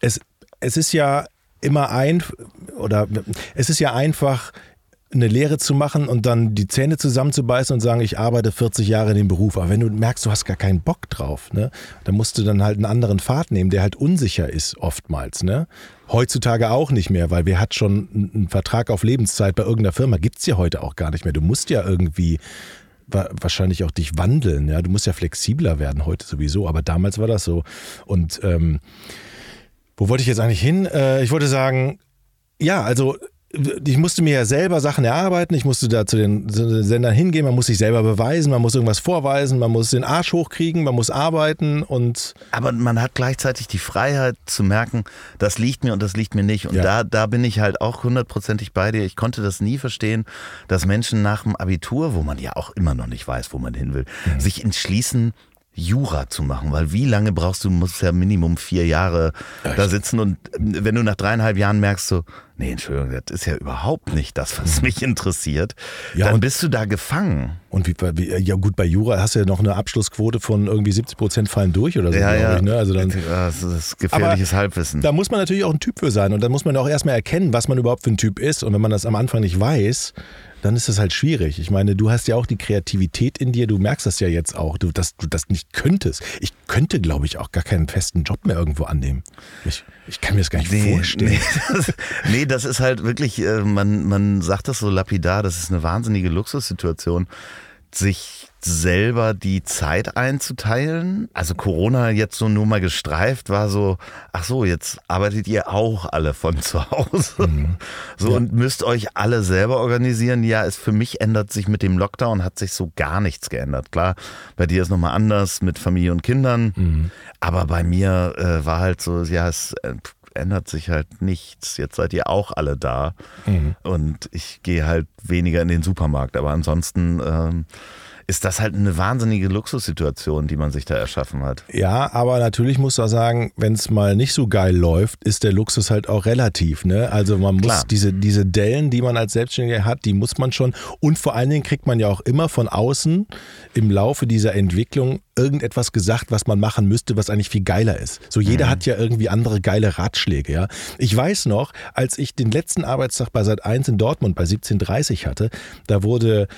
es, es ist ja immer ein oder es ist ja einfach eine Lehre zu machen und dann die Zähne zusammenzubeißen und sagen, ich arbeite 40 Jahre in dem Beruf. Aber wenn du merkst, du hast gar keinen Bock drauf, ne, dann musst du dann halt einen anderen Pfad nehmen, der halt unsicher ist oftmals. Ne? Heutzutage auch nicht mehr, weil wer hat schon einen Vertrag auf Lebenszeit bei irgendeiner Firma? Gibt's ja heute auch gar nicht mehr. Du musst ja irgendwie wa- wahrscheinlich auch dich wandeln. Ja, du musst ja flexibler werden heute sowieso, aber damals war das so. Und ähm, wo wollte ich jetzt eigentlich hin? Äh, ich wollte sagen, ja, also ich musste mir ja selber Sachen erarbeiten, ich musste da zu den, zu den Sendern hingehen, man muss sich selber beweisen, man muss irgendwas vorweisen, man muss den Arsch hochkriegen, man muss arbeiten und Aber man hat gleichzeitig die Freiheit zu merken, das liegt mir und das liegt mir nicht. Und Ja. da, da bin ich halt auch hundertprozentig bei dir. Ich konnte das nie verstehen, dass Menschen nach dem Abitur, wo man ja auch immer noch nicht weiß, wo man hin will, Mhm. sich entschließen, Jura zu machen, weil wie lange brauchst du, musst ja Minimum vier Jahre da sitzen und ähm, wenn du nach dreieinhalb Jahren merkst so, nee, Entschuldigung, das ist ja überhaupt nicht das, was mich interessiert, Mhm. Ja, dann und- bist du da gefangen. und wie, wie, ja gut, bei Jura hast du ja noch eine Abschlussquote von irgendwie 70 Prozent fallen durch oder so, Ja, glaube ja. ich. Ne? Also dann, das ist gefährliches Halbwissen. Da muss man natürlich auch ein Typ für sein und dann muss man auch erstmal erkennen, was man überhaupt für ein Typ ist. Und wenn man das am Anfang nicht weiß, dann ist das halt schwierig. Ich meine, du hast ja auch die Kreativität in dir, du merkst das ja jetzt auch, du, dass du das nicht könntest. Ich könnte, glaube ich, auch gar keinen festen Job mehr irgendwo annehmen. Ich, ich kann mir das gar nicht vorstellen. Nee [LAUGHS] das, nee, das ist halt wirklich, äh, man, man sagt das so lapidar, das ist eine wahnsinnige Luxussituation, sich selber die Zeit einzuteilen. Also Corona jetzt so nur mal gestreift war so, ach so, jetzt arbeitet ihr auch alle von zu Hause. So und müsst euch alle selber organisieren. Ja, es für mich ändert sich mit dem Lockdown hat sich so gar nichts geändert. Klar, bei dir ist nochmal anders mit Familie und Kindern. Aber bei mir äh, war halt so, ja, es äh, ändert sich halt nichts. Jetzt seid ihr auch alle da. Und ich gehe halt weniger in den Supermarkt. Aber ansonsten ähm, ist das halt eine wahnsinnige Luxussituation, die man sich da erschaffen hat. Ja, aber natürlich muss man sagen, wenn es mal nicht so geil läuft, ist der Luxus halt auch relativ. Ne? Also man muss Klar. diese, diese Dellen, die man als Selbstständiger hat, die muss man schon. Und vor allen Dingen kriegt man ja auch immer von außen im Laufe dieser Entwicklung irgendetwas gesagt, was man machen müsste, was eigentlich viel geiler ist. So jeder hat ja irgendwie andere geile Ratschläge. Ja, ich weiß noch, als ich den letzten Arbeitstag bei Sat 1 in Dortmund bei 17:30 hatte, da wurde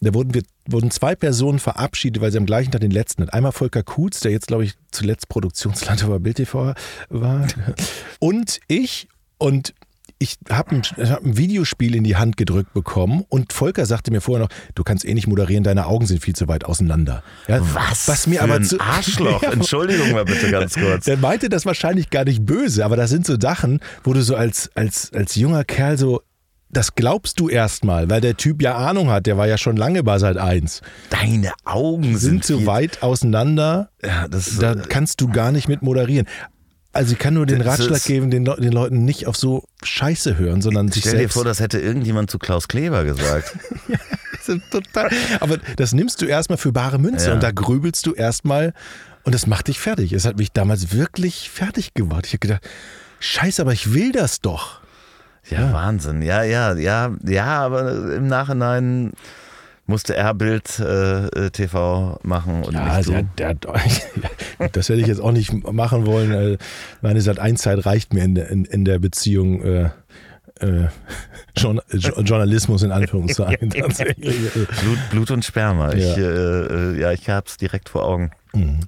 da wurden wir wurden zwei Personen verabschiedet, weil sie am gleichen Tag den letzten hatten. Einmal Volker Kutz, der jetzt glaube ich zuletzt Produktionsleiter bei Bild TV war, und ich und ich habe ein, hab ein Videospiel in die Hand gedrückt bekommen und Volker sagte mir vorher noch, du kannst eh nicht moderieren, deine Augen sind viel zu weit auseinander. Ja, Was mir aber ein zu, Arschloch. [LAUGHS] Ja, Entschuldigung mal bitte ganz kurz. Der meinte das wahrscheinlich gar nicht böse, aber das sind so Sachen, wo du so als, als, als junger Kerl so, das glaubst du erstmal, weil der Typ ja Ahnung hat, der war ja schon lange bei Seit 1. Deine Augen Sind sind, so weit auseinander, Ja, das, da äh, kannst du gar nicht mit moderieren. Also ich kann nur den Ratschlag ist- geben, den, den Leuten nicht auf so Scheiße hören, sondern sich Stell dir selbst. vor, das hätte irgendjemand zu Klaus Kleber gesagt. [LAUGHS] Das ist total, aber das nimmst du erstmal für bare Münze Ja. und da grübelst du erstmal und das macht dich fertig. Es hat mich damals wirklich fertig gemacht. Ich habe gedacht, Scheiße, aber ich will das doch. Ja, Wahnsinn. Ja, ja, ja, ja, aber im Nachhinein musste er Bild äh, äh, TV machen und Ja, nicht du. der, der [LAUGHS] das hätte ich jetzt auch nicht machen wollen. äh, Meine seit ein Zeit reicht mir in der, in, in der Beziehung äh, äh, [LAUGHS] Journa- Jo- Journalismus in Anführungszeichen [LAUGHS] tatsächlich. Blut, Blut und Sperma. Ich, Ja. äh, äh, ja, ich hab's direkt vor Augen. Mhm.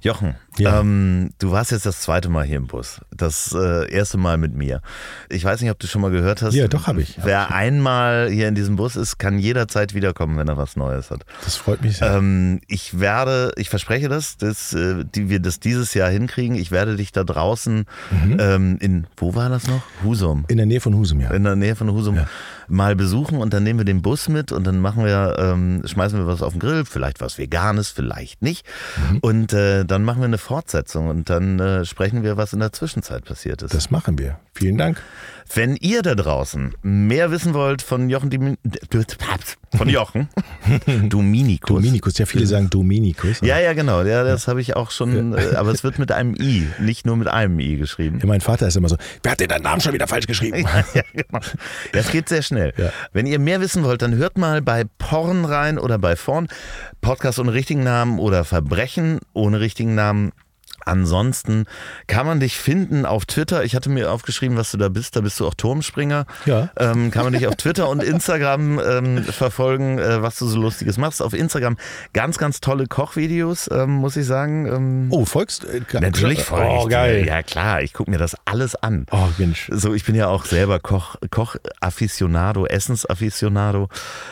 Jochen, Ja. ähm, du warst jetzt das zweite Mal hier im Bus. Das äh, erste Mal mit mir. Ich weiß nicht, ob du schon mal gehört hast. Ja, doch, hab ich. Wer einmal hier in diesem Bus ist, kann jederzeit wiederkommen, wenn er was Neues hat. Das freut mich sehr. Ähm, ich werde, ich verspreche das, dass äh, die, wir das dieses Jahr hinkriegen. Ich werde dich da draußen Mhm. ähm, in, wo war das noch? Husum. In der Nähe von Husum, ja. In der Nähe von Husum Ja. Mal besuchen und dann nehmen wir den Bus mit und dann machen wir, ähm, schmeißen wir was auf den Grill, vielleicht was Veganes, vielleicht nicht. Mhm. Und äh, dann machen wir eine Fortsetzung und dann äh, sprechen wir, was in der Zwischenzeit passiert ist. Das machen wir. Vielen Dank. Wenn ihr da draußen mehr wissen wollt von Jochen, Dimi- von Jochen, [LAUGHS] Dominikus. Dominikus, ja, viele sagen Dominikus. Ja, ja, genau. Ja, das habe ich auch schon. Äh, aber es wird mit einem I, nicht nur mit einem I geschrieben. Ja, mein Vater ist immer so, wer hat denn deinen Namen schon wieder falsch geschrieben? [LAUGHS] ja, genau. Ja, es geht sehr schnell. Ja. Wenn ihr mehr wissen wollt, dann hört mal bei Porn rein oder bei Porn. Podcast ohne richtigen Namen oder Verbrechen ohne richtigen Namen. Ansonsten kann man dich finden auf Twitter. Ich hatte mir aufgeschrieben, was du da bist. Da bist du auch Turmspringer. Ja. Ähm, kann man dich auf Twitter und Instagram ähm, verfolgen, äh, was du so Lustiges machst. Auf Instagram ganz, ganz tolle Kochvideos, ähm, muss ich sagen. Ähm, Oh, folgst äh, Natürlich folge Oh, ich dir. geil. Ja klar, ich gucke mir das alles an. Oh, Mensch. So, ich bin ja auch selber Koch, Koch-Afficionado, Essens-Afficionado.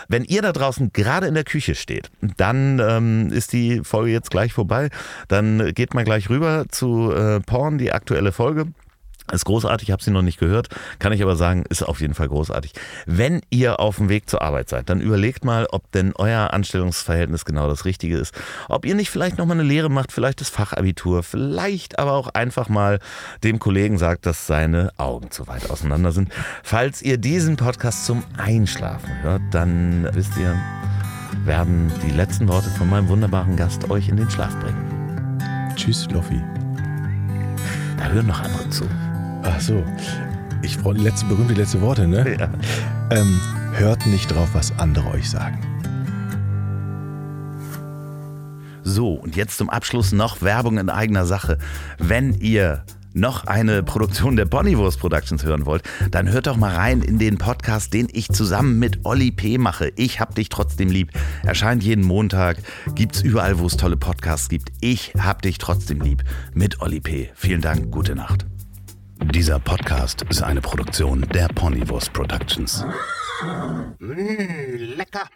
Wenn ihr da draußen gerade in der Küche steht, dann ähm, ist die Folge jetzt gleich vorbei. Dann geht mal gleich rüber zu äh, Porn, die aktuelle Folge. Ist großartig, ich habe sie noch nicht gehört, kann ich aber sagen, ist auf jeden Fall großartig. Wenn ihr auf dem Weg zur Arbeit seid, dann überlegt mal, ob denn euer Anstellungsverhältnis genau das Richtige ist. Ob ihr nicht vielleicht nochmal eine Lehre macht, vielleicht das Fachabitur, vielleicht aber auch einfach mal dem Kollegen sagt, dass seine Augen zu weit auseinander sind. Falls ihr diesen Podcast zum Einschlafen hört, dann wisst ihr, werden die letzten Worte von meinem wunderbaren Gast euch in den Schlaf bringen. Tschüss, Loffi. Da hören noch andere zu. Ach so. Ich die letzte, berühmte letzte Worte, ne? Ja. Ähm, hört nicht drauf, was andere euch sagen. So, und jetzt zum Abschluss noch Werbung in eigener Sache. Wenn ihr noch eine Produktion der Bonnywurst Productions hören wollt, dann hört doch mal rein in den Podcast, den ich zusammen mit Olli P. mache. Ich hab dich trotzdem lieb. Erscheint jeden Montag, gibt's überall, wo es tolle Podcasts gibt. Ich hab dich trotzdem lieb mit Olli P. Vielen Dank, gute Nacht. Dieser Podcast ist eine Produktion der Ponywurst Productions. Mmh, lecker.